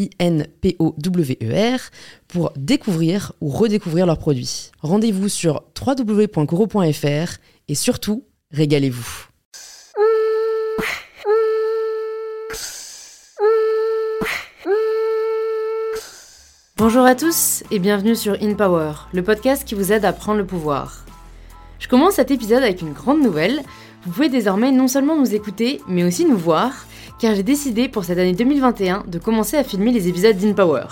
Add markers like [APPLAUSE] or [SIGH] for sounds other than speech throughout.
I-N-P-O-W-E-R, pour découvrir ou redécouvrir leurs produits. Rendez-vous sur www.coro.fr et surtout, régalez-vous. Bonjour à tous et bienvenue sur In Power, le podcast qui vous aide à prendre le pouvoir. Je commence cet épisode avec une grande nouvelle. Vous pouvez désormais non seulement nous écouter, mais aussi nous voir car j'ai décidé pour cette année 2021 de commencer à filmer les épisodes d'InPower.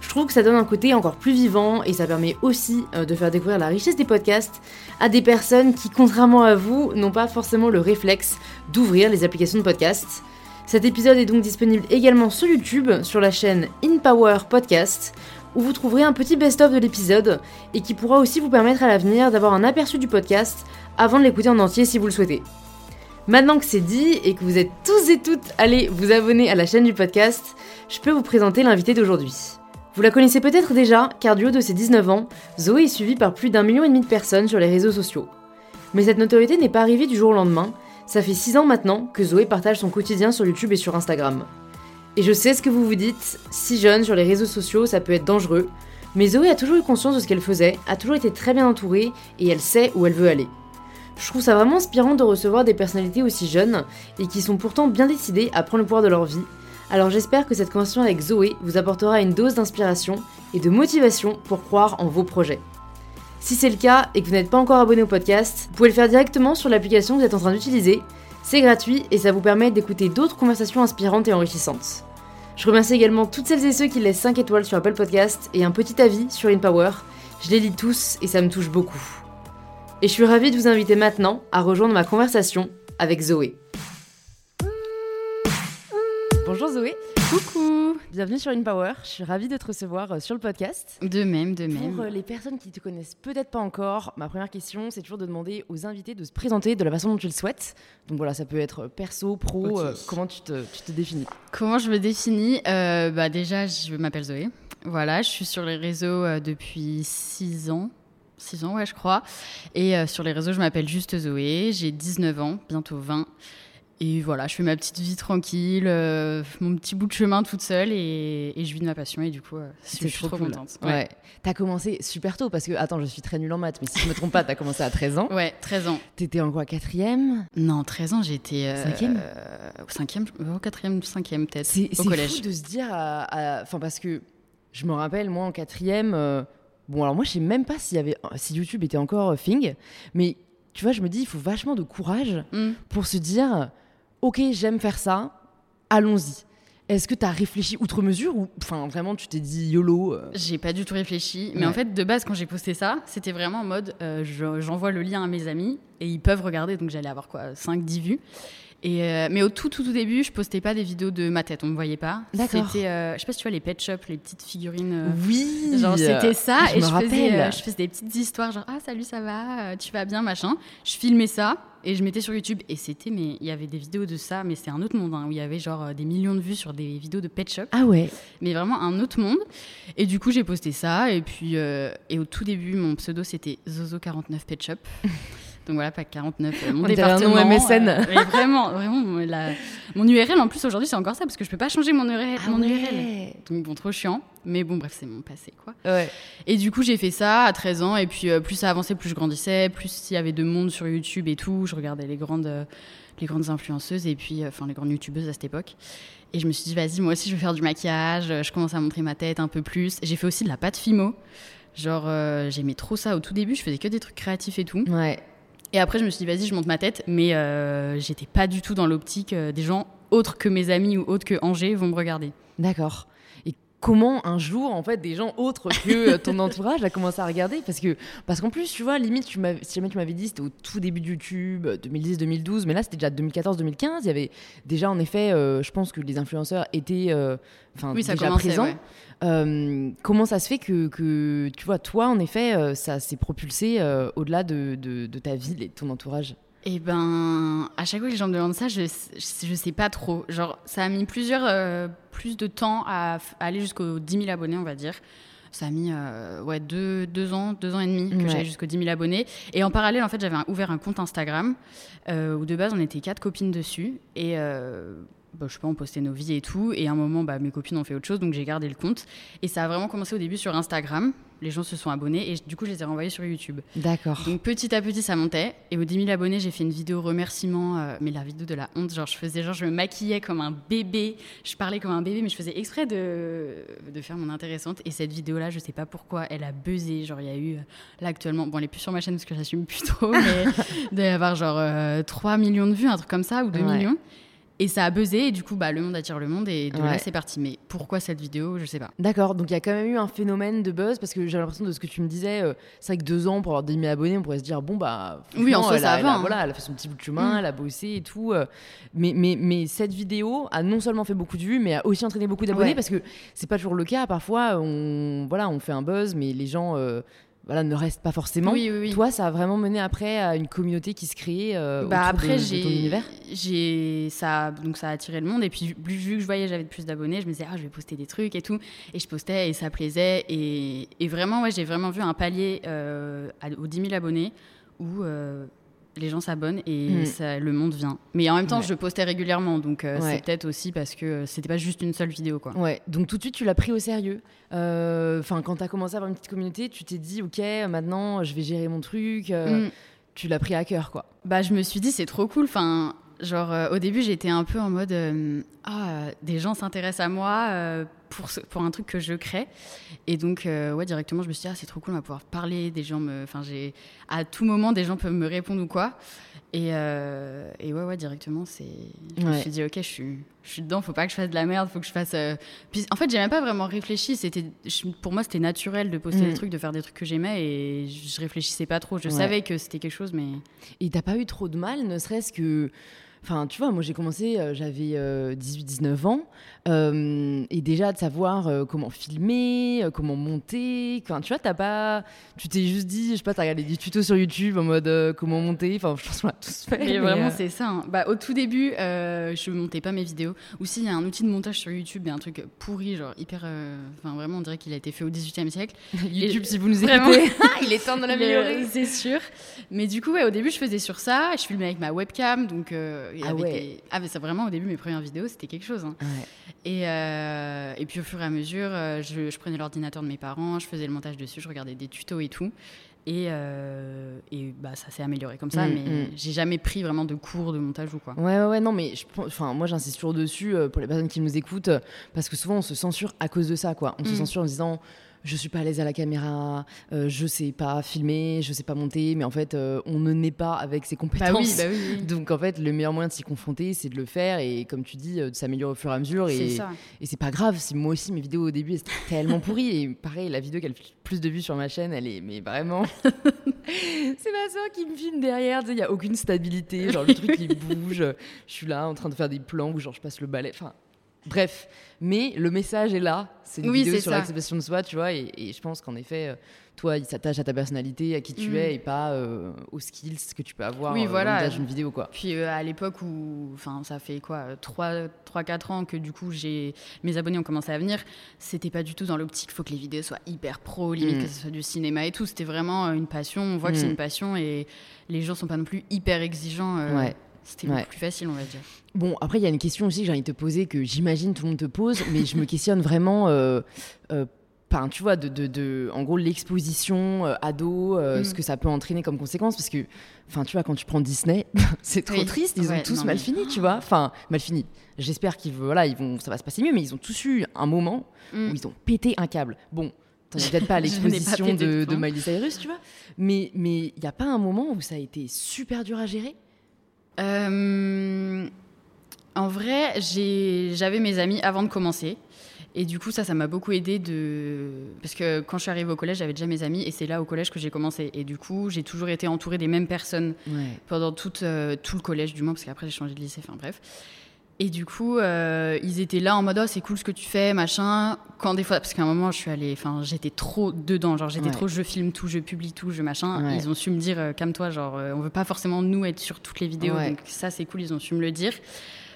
Je trouve que ça donne un côté encore plus vivant et ça permet aussi euh, de faire découvrir la richesse des podcasts à des personnes qui, contrairement à vous, n'ont pas forcément le réflexe d'ouvrir les applications de podcast. Cet épisode est donc disponible également sur YouTube, sur la chaîne InPower Podcast, où vous trouverez un petit best-of de l'épisode et qui pourra aussi vous permettre à l'avenir d'avoir un aperçu du podcast avant de l'écouter en entier si vous le souhaitez. Maintenant que c'est dit et que vous êtes tous et toutes allés vous abonner à la chaîne du podcast, je peux vous présenter l'invité d'aujourd'hui. Vous la connaissez peut-être déjà, car du haut de ses 19 ans, Zoé est suivie par plus d'un million et demi de personnes sur les réseaux sociaux. Mais cette notoriété n'est pas arrivée du jour au lendemain, ça fait 6 ans maintenant que Zoé partage son quotidien sur YouTube et sur Instagram. Et je sais ce que vous vous dites, si jeune sur les réseaux sociaux ça peut être dangereux, mais Zoé a toujours eu conscience de ce qu'elle faisait, a toujours été très bien entourée et elle sait où elle veut aller. Je trouve ça vraiment inspirant de recevoir des personnalités aussi jeunes et qui sont pourtant bien décidées à prendre le pouvoir de leur vie. Alors j'espère que cette conversation avec Zoé vous apportera une dose d'inspiration et de motivation pour croire en vos projets. Si c'est le cas et que vous n'êtes pas encore abonné au podcast, vous pouvez le faire directement sur l'application que vous êtes en train d'utiliser. C'est gratuit et ça vous permet d'écouter d'autres conversations inspirantes et enrichissantes. Je remercie également toutes celles et ceux qui laissent 5 étoiles sur Apple Podcast et un petit avis sur InPower. Je les lis tous et ça me touche beaucoup. Et je suis ravie de vous inviter maintenant à rejoindre ma conversation avec Zoé. Bonjour Zoé. Coucou. Bienvenue sur InPower. Je suis ravie de te recevoir euh, sur le podcast. De même, de même. Pour euh, les personnes qui te connaissent peut-être pas encore, ma première question, c'est toujours de demander aux invités de se présenter de la façon dont tu le souhaites. Donc voilà, ça peut être perso, pro. Euh, comment tu te, tu te, définis? Comment je me définis? Bah Déjà, je m'appelle Zoé. Voilà, je suis sur les réseaux depuis 6 ans. 6 ans, ouais, je crois. Et euh, sur les réseaux, je m'appelle juste Zoé, j'ai 19 ans, bientôt 20. Et voilà, je fais ma petite vie tranquille, euh, mon petit bout de chemin toute seule et, je vis de ma passion et du coup, euh, je suis trop contente. Ouais. T'as commencé super tôt parce que, attends, je suis très nulle en maths, mais si je me trompe pas, t'as commencé à 13 ans. Ouais, 13 ans. T'étais en quoi, quatrième? Non, 13 ans, j'étais. cinquième? Cinquième, au quatrième, cinquième peut-être. C'est fou de se dire, enfin, parce que je me rappelle, moi en quatrième Bon, alors moi, je sais même pas s'il y avait, si YouTube était encore euh, thing, mais tu vois, je me dis, il faut vachement de courage mm. pour se dire, ok, j'aime faire ça, allons-y. Est-ce que tu as réfléchi outre mesure ou enfin vraiment tu t'es dit YOLO euh J'ai pas du tout réfléchi, mais en fait de base quand j'ai posté ça, c'était vraiment en mode euh, j'envoie le lien à mes amis et ils peuvent regarder donc j'allais avoir quoi 5 10 vues. Et euh, mais au tout, tout, tout début, je postais pas des vidéos de ma tête, on me voyait pas. C'était, euh, je sais pas si tu vois les pet shop, les petites figurines. Euh, oui. Genre c'était ça et je, faisais, je faisais des petites histoires genre ah salut ça va, tu vas bien machin. Je filmais ça et je mettais sur YouTube et c'était mais il y avait des vidéos de ça mais c'est un autre monde hein, où il y avait genre des millions de vues sur des vidéos de pet shop. Ah ouais. Mais vraiment un autre monde. Et du coup j'ai posté ça et puis et au tout début mon pseudo c'était Zozo 49 Pet Shop. [LAUGHS] Donc voilà, pas 49, euh, mon département. Un nom MSN. Euh, vraiment, vraiment, mon URL en plus aujourd'hui c'est encore ça parce que je peux pas changer mon URL. Ah mon URL. Donc bon, trop chiant. Mais bon, bref, c'est mon passé quoi. Ouais. Et du coup, j'ai fait ça à 13 ans et puis euh, plus ça avançait, plus je grandissais, plus il y avait de monde sur YouTube et tout. Je regardais les grandes, les grandes influenceuses et puis enfin les grandes youtubeuses à cette époque. Et je me suis dit, vas-y, moi aussi, je vais faire du maquillage. Je commence à montrer ma tête un peu plus. J'ai fait aussi de la pâte Fimo. Genre, j'aimais trop ça. Au tout début, je faisais que des trucs créatifs et tout. Ouais. Et après, je me suis dit, vas-y, je monte ma tête. Mais euh, j'étais pas du tout dans l'optique euh, des gens autres que mes amis ou autres que Angers vont me regarder. D'accord. Comment un jour, en fait, des gens autres que euh, ton [LAUGHS] entourage a commencé à regarder Parce que parce qu'en plus, tu vois, limite, tu si jamais tu m'avais dit, c'était au tout début de YouTube, euh, 2010-2012, mais là, c'était déjà 2014-2015. Il y avait déjà, en effet, euh, je pense que les influenceurs étaient euh, enfin, Oui, ça déjà présents. ouais. Euh, comment ça se fait que, que, tu vois, toi, en effet, euh, ça s'est propulsé euh, au-delà de, de, de ta ville et de ton entourage? Eh ben, à chaque fois que les gens me demandent ça, je, je, je sais pas trop. Genre, ça a mis plusieurs, euh, plus de temps à, aller jusqu'aux 10 000 abonnés, on va dire. Ça a mis euh, ouais, deux, deux ans, deux ans et demi que Ouais. j'allais jusqu'aux 10 000 abonnés. Et en parallèle, en fait, j'avais ouvert un compte Instagram euh, où de base, on était quatre copines dessus. Et bah, je sais pas, on postait nos vies et tout. Et à un moment, bah, mes copines ont fait autre chose, donc j'ai gardé le compte. Et ça a vraiment commencé au début sur Instagram. Les gens se sont abonnés et du coup, je les ai renvoyés sur YouTube. D'accord. Donc petit à petit ça montait et aux 10 000 abonnés j'ai fait une vidéo remerciement euh, mais la vidéo de la honte genre je faisais genre je me maquillais comme un bébé je parlais comme un bébé mais je faisais exprès de, de faire mon intéressante et cette vidéo là je sais pas pourquoi elle a buzzé genre il y a eu euh, là actuellement bon elle est plus sur ma chaîne parce que j'assume plus trop mais [LAUGHS] il doit y avoir genre euh, 3 millions de vues un truc comme ça ou 2 Ouais. millions et ça a buzzé et du coup bah le monde attire le monde et de Ouais. là c'est parti mais pourquoi cette vidéo je sais pas D'accord, donc il y a quand même eu un phénomène de buzz parce que j'ai l'impression de ce que tu me disais, euh, c'est vrai que deux ans pour avoir 10 000 abonnés, on pourrait se dire bon bah Oui, en soi, elle ça a, elle va, a- hein. voilà, elle a fait son petit bout de chemin, Mm. elle a bossé et tout, euh, mais, mais mais cette vidéo a non seulement fait beaucoup de vues, mais a aussi entraîné beaucoup d'abonnés Ouais. parce que c'est pas toujours le cas. Parfois, on voilà, on fait un buzz, mais les gens euh, voilà ne restent pas forcément. oui oui oui Toi, ça a vraiment mené après à une communauté qui se crée euh, bah de- après de, j'ai ton univers. j'ai ça donc ça a attiré le monde et puis vu, vu que je voyais j'avais plus d'abonnés je me disais ah je vais poster des trucs et tout et je postais et ça plaisait et, et vraiment ouais j'ai vraiment vu un palier euh, aux 10 000 abonnés où euh, les gens s'abonnent et Mm. ça, le monde vient mais en même temps Ouais. je postais régulièrement donc euh, Ouais. c'est peut-être aussi parce que c'était pas juste une seule vidéo quoi Ouais, donc tout de suite tu l'as pris au sérieux. Euh, Enfin, quand tu as commencé à avoir une petite communauté, tu t'es dit ok, maintenant je vais gérer mon truc. euh, Mm. Tu l'as pris à cœur, quoi. Bah, je me suis dit, c'est trop cool. Enfin, genre, euh, au début, j'étais un peu en mode euh, Ah, euh, des gens s'intéressent à moi euh, pour, ce- pour un truc que je crée. Et donc, euh, ouais, directement, je me suis dit, ah, c'est trop cool, on va pouvoir parler. Des gens me. Enfin, j'ai. À tout moment, des gens peuvent me répondre ou quoi. Et, euh, et ouais, ouais, directement, c'est. Je me suis dit, ok, je suis, je suis dedans, faut pas que je fasse de la merde, faut que je fasse. euh, Puis, en fait, j'ai même pas vraiment réfléchi. C'était, pour moi, c'était naturel de poster Mm. des trucs, de faire des trucs que j'aimais, et je réfléchissais pas trop. Je Ouais. savais que c'était quelque chose, mais. Et t'as pas eu trop de mal, ne serait-ce que. Enfin, tu vois, moi j'ai commencé, euh, j'avais 18-19 ans, euh, et déjà de savoir euh, comment filmer, euh, comment monter. Enfin, tu vois, t'as pas. Tu t'es juste dit, je sais pas, t'as regardé des tutos sur YouTube en mode euh, comment monter. Enfin, je pense qu'on l'a tous fait. Mais mais, vraiment, euh, c'est ça. hein. Bah, au tout début, euh, je montais pas mes vidéos. Ou s'il y a un outil de montage sur YouTube et un truc pourri, genre hyper. euh, Enfin, vraiment, on dirait qu'il a été fait au 18e siècle. [LAUGHS] YouTube, si vous nous écoutez, [LAUGHS] il est temps de l'améliorer. [LAUGHS] Euh, C'est sûr. Mais du coup, ouais, au début, je faisais sur ça. Je filmais avec ma webcam. Donc, euh, il Ah avait ouais. des- ah, mais ça, vraiment, au début, mes premières vidéos, c'était quelque chose. hein. Ouais. Et, euh, et puis, au fur et à mesure, euh, je, je prenais l'ordinateur de mes parents, je faisais le montage dessus, je regardais des tutos et tout. Et, euh, et bah, ça s'est amélioré comme ça. Mm, mais mm. j'ai jamais pris vraiment de cours de montage ou quoi. Ouais, ouais, ouais, non, mais je, enfin, moi j'insiste toujours dessus pour les personnes qui nous écoutent, parce que souvent on se censure à cause de ça, quoi. On se Mm. censure en disant je suis pas à l'aise à la caméra, euh, je sais pas filmer, je sais pas monter, mais en fait euh, on ne naît pas avec ses Bah compétences. oui, bah oui. [LAUGHS] Donc en fait, le meilleur moyen de s'y confronter, c'est de le faire et comme tu dis, euh, de s'améliorer au fur et à mesure. Et, et c'est pas grave si moi aussi mes vidéos au début étaient tellement pourries. Et pareil, la vidéo qui a le plus de vues sur ma chaîne, elle est mais vraiment. [LAUGHS] c'est ma soeur qui me filme derrière, il y a aucune stabilité, genre le truc qui [LAUGHS] bouge. Je suis là en train de faire des plans où genre je passe le balai. Enfin, bref. Mais le message est là. C'est une Oui, vidéo c'est sur l'acceptation de soi, tu vois. Et, et je pense qu'en effet. euh, toi, il s'attache à ta personnalité, à qui tu Mm. es, et pas euh, aux skills que tu peux avoir Oui, euh, voilà. d'une vidéo, quoi. Puis euh, à l'époque où, enfin, ça fait quoi, 3-4 ans que du coup j'ai mes abonnés ont commencé à venir, c'était pas du tout dans l'optique, faut que les vidéos soient hyper pro, limite Mm. que ce soit du cinéma et tout. C'était vraiment une passion. On voit que Mm. c'est une passion et les gens sont pas non plus hyper exigeants. Ouais. C'était Ouais. beaucoup plus facile, on va dire. Bon, après, il y a une question aussi que j'ai envie de te poser, que j'imagine tout le monde te pose, mais je me questionne vraiment, euh, euh, enfin, tu vois, de, de, de- en gros, l'exposition euh, ado, euh, Mm. ce que ça peut entraîner comme conséquence, parce que, enfin, tu vois, quand tu prends Disney, [LAUGHS] c'est trop Oui. triste, ils ont tous non, mal mais- fini, [LAUGHS] tu vois, enfin, mal fini. J'espère qu'ils voilà, ils vont, ça va se passer mieux, mais ils ont tous eu un moment Mm. où ils ont pété un câble. Bon, T'en es peut-être pas à [LAUGHS] l'exposition de, de, Miley Cyrus, tu vois. Mais il n'y a pas un moment où ça a été super dur à gérer? Euh, En vrai, j'avais mes amis avant de commencer. Et du coup, ça, ça m'a beaucoup aidé de. Parce que quand je suis arrivée au collège, j'avais déjà mes amis et c'est là au collège que j'ai commencé. Et du coup, j'ai toujours été entourée des mêmes personnes pendant euh, tout le collège, du moins, parce qu'après, j'ai changé de lycée, enfin bref. Et du coup, euh, ils étaient là en mode oh, c'est cool ce que tu fais, machin. Quand des fois, parce qu'à un moment, je suis allée, enfin, j'étais trop dedans, genre j'étais trop, je filme tout, je publie tout, je machin. Ils ont su me dire, euh, calme-toi, genre on veut pas forcément nous être sur toutes les vidéos, donc ça c'est cool, ils ont su me le dire.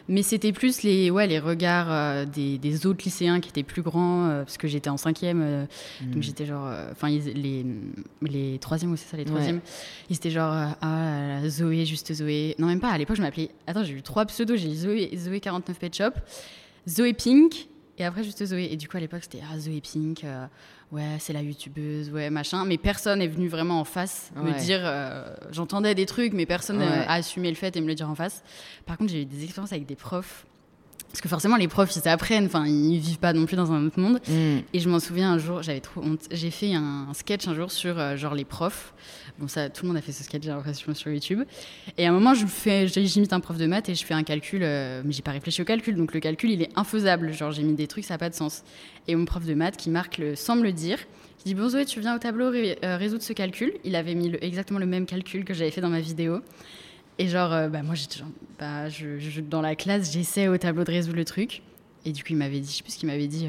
Mais c'était plus les, ouais, les regards euh, des, des, autres lycéens qui étaient plus grands, euh, parce que j'étais en cinquième, euh, donc hmm. j'étais genre, enfin les, les troisièmes, c'est ça, les troisièmes, ils étaient genre, ah, Zoé, juste Zoé. Non, même pas, à l'époque, je m'appelais, attends, j'ai eu trois pseudos, j'ai eu Zoé, Zoé 49 Pet Shop, Zoé Pink, et après juste Zoé. Et du coup, à l'époque, c'était ah, Zoé Pink ouais, c'est la youtubeuse, ouais, machin. Mais personne est venu vraiment en face me dire. Euh, j'entendais des trucs, mais personne n'a assumé le fait et me le dire en face. Par contre, j'ai eu des expériences avec des profs. Parce que forcément, les profs, ils apprennent, enfin, ils vivent pas non plus dans un autre monde. Mm. Et je m'en souviens un jour, j'avais trop honte. J'ai fait un, sketch un jour sur euh, genre les profs. Bon, ça, tout le monde a fait ce sketch, j'ai l'impression, sur YouTube. Et à un moment, je fais, j'imite un prof de maths et je fais un calcul, euh, mais j'ai pas réfléchi au calcul. Donc le calcul, il est infaisable. Genre, j'ai mis des trucs, ça n'a pas de sens. Et mon prof de maths qui marque le, sans me le dire, qui dit Bon, Zoé, tu viens au tableau euh, résoudre ce calcul. Il avait mis exactement le même calcul que j'avais fait dans ma vidéo. Et genre, euh, bah, moi, j'étais genre, bah, je, dans la classe, j'essaie au tableau de résoudre le truc. Et du coup, il m'avait dit, je sais plus ce qu'il m'avait dit,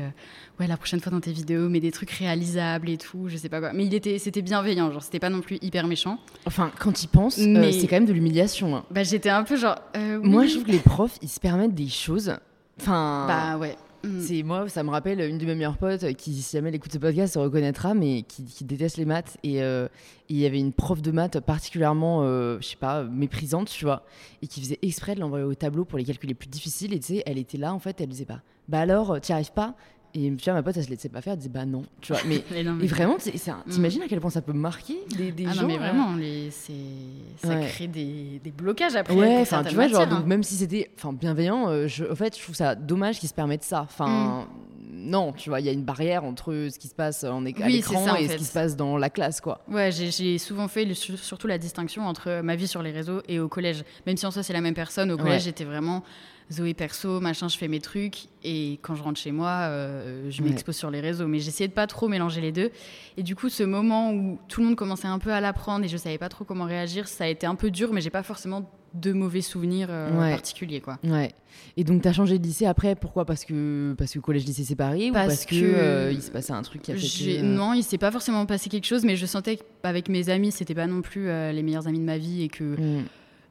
ouais, la prochaine fois dans tes vidéos, mets des trucs réalisables et tout, je sais pas quoi. Mais il était, c'était bienveillant, genre, c'était pas non plus hyper méchant. Enfin, quand il pense, euh, c'est quand même de l'humiliation. Hein. Bah, j'étais un peu genre. Euh, Moi, je trouve que les profs, ils se permettent des choses. Enfin. Bah, ouais. Mm. C'est moi, ça me rappelle une de mes meilleures potes qui, si jamais elle écoute ce podcast, se reconnaîtra, mais qui, déteste les maths. Euh, et il y avait une prof de maths particulièrement, je sais pas, méprisante, tu vois, et qui faisait exprès de l'envoyer au tableau pour les calculs les plus difficiles. Et tu sais, elle était là, en fait, elle disait pas, bah alors, t'y arrives pas? Et tu vois, ma pote, elle se laissait pas faire, elle disait bah non. Tu vois, mais, [LAUGHS] et vraiment, mm. t'imagines à quel point ça peut marquer des, des ah gens non, mais vraiment, les, ça crée des, des, blocages après. Ouais, enfin, tu vois, genre, donc, même si c'était bienveillant, euh, je, en fait, je trouve ça dommage qu'ils se permettent ça. Enfin, mm. non, tu vois, il y a une barrière entre ce qui se passe en à l'écran et ce qui se passe dans la classe, quoi. Ouais, j'ai souvent fait surtout la distinction entre ma vie sur les réseaux et au collège. Même si en soi, c'est la même personne, au collège, j'étais vraiment Zoé perso, machin, je fais mes trucs. Et quand je rentre chez moi, euh, je m'expose sur les réseaux. Mais j'essayais de pas trop mélanger les deux. Et du coup, ce moment où tout le monde commençait un peu à l'apprendre et je savais pas trop comment réagir, ça a été un peu dur, mais j'ai pas forcément de mauvais souvenirs euh, particuliers quoi. Ouais. Et donc tu as changé de lycée après pourquoi? Parce que parce que collège lycée séparé parce ou parce que, euh, il se passait un truc qui a fait non, il s'est pas forcément passé quelque chose mais je sentais qu'avec mes amis, c'était pas non plus les meilleurs amis de ma vie et que mm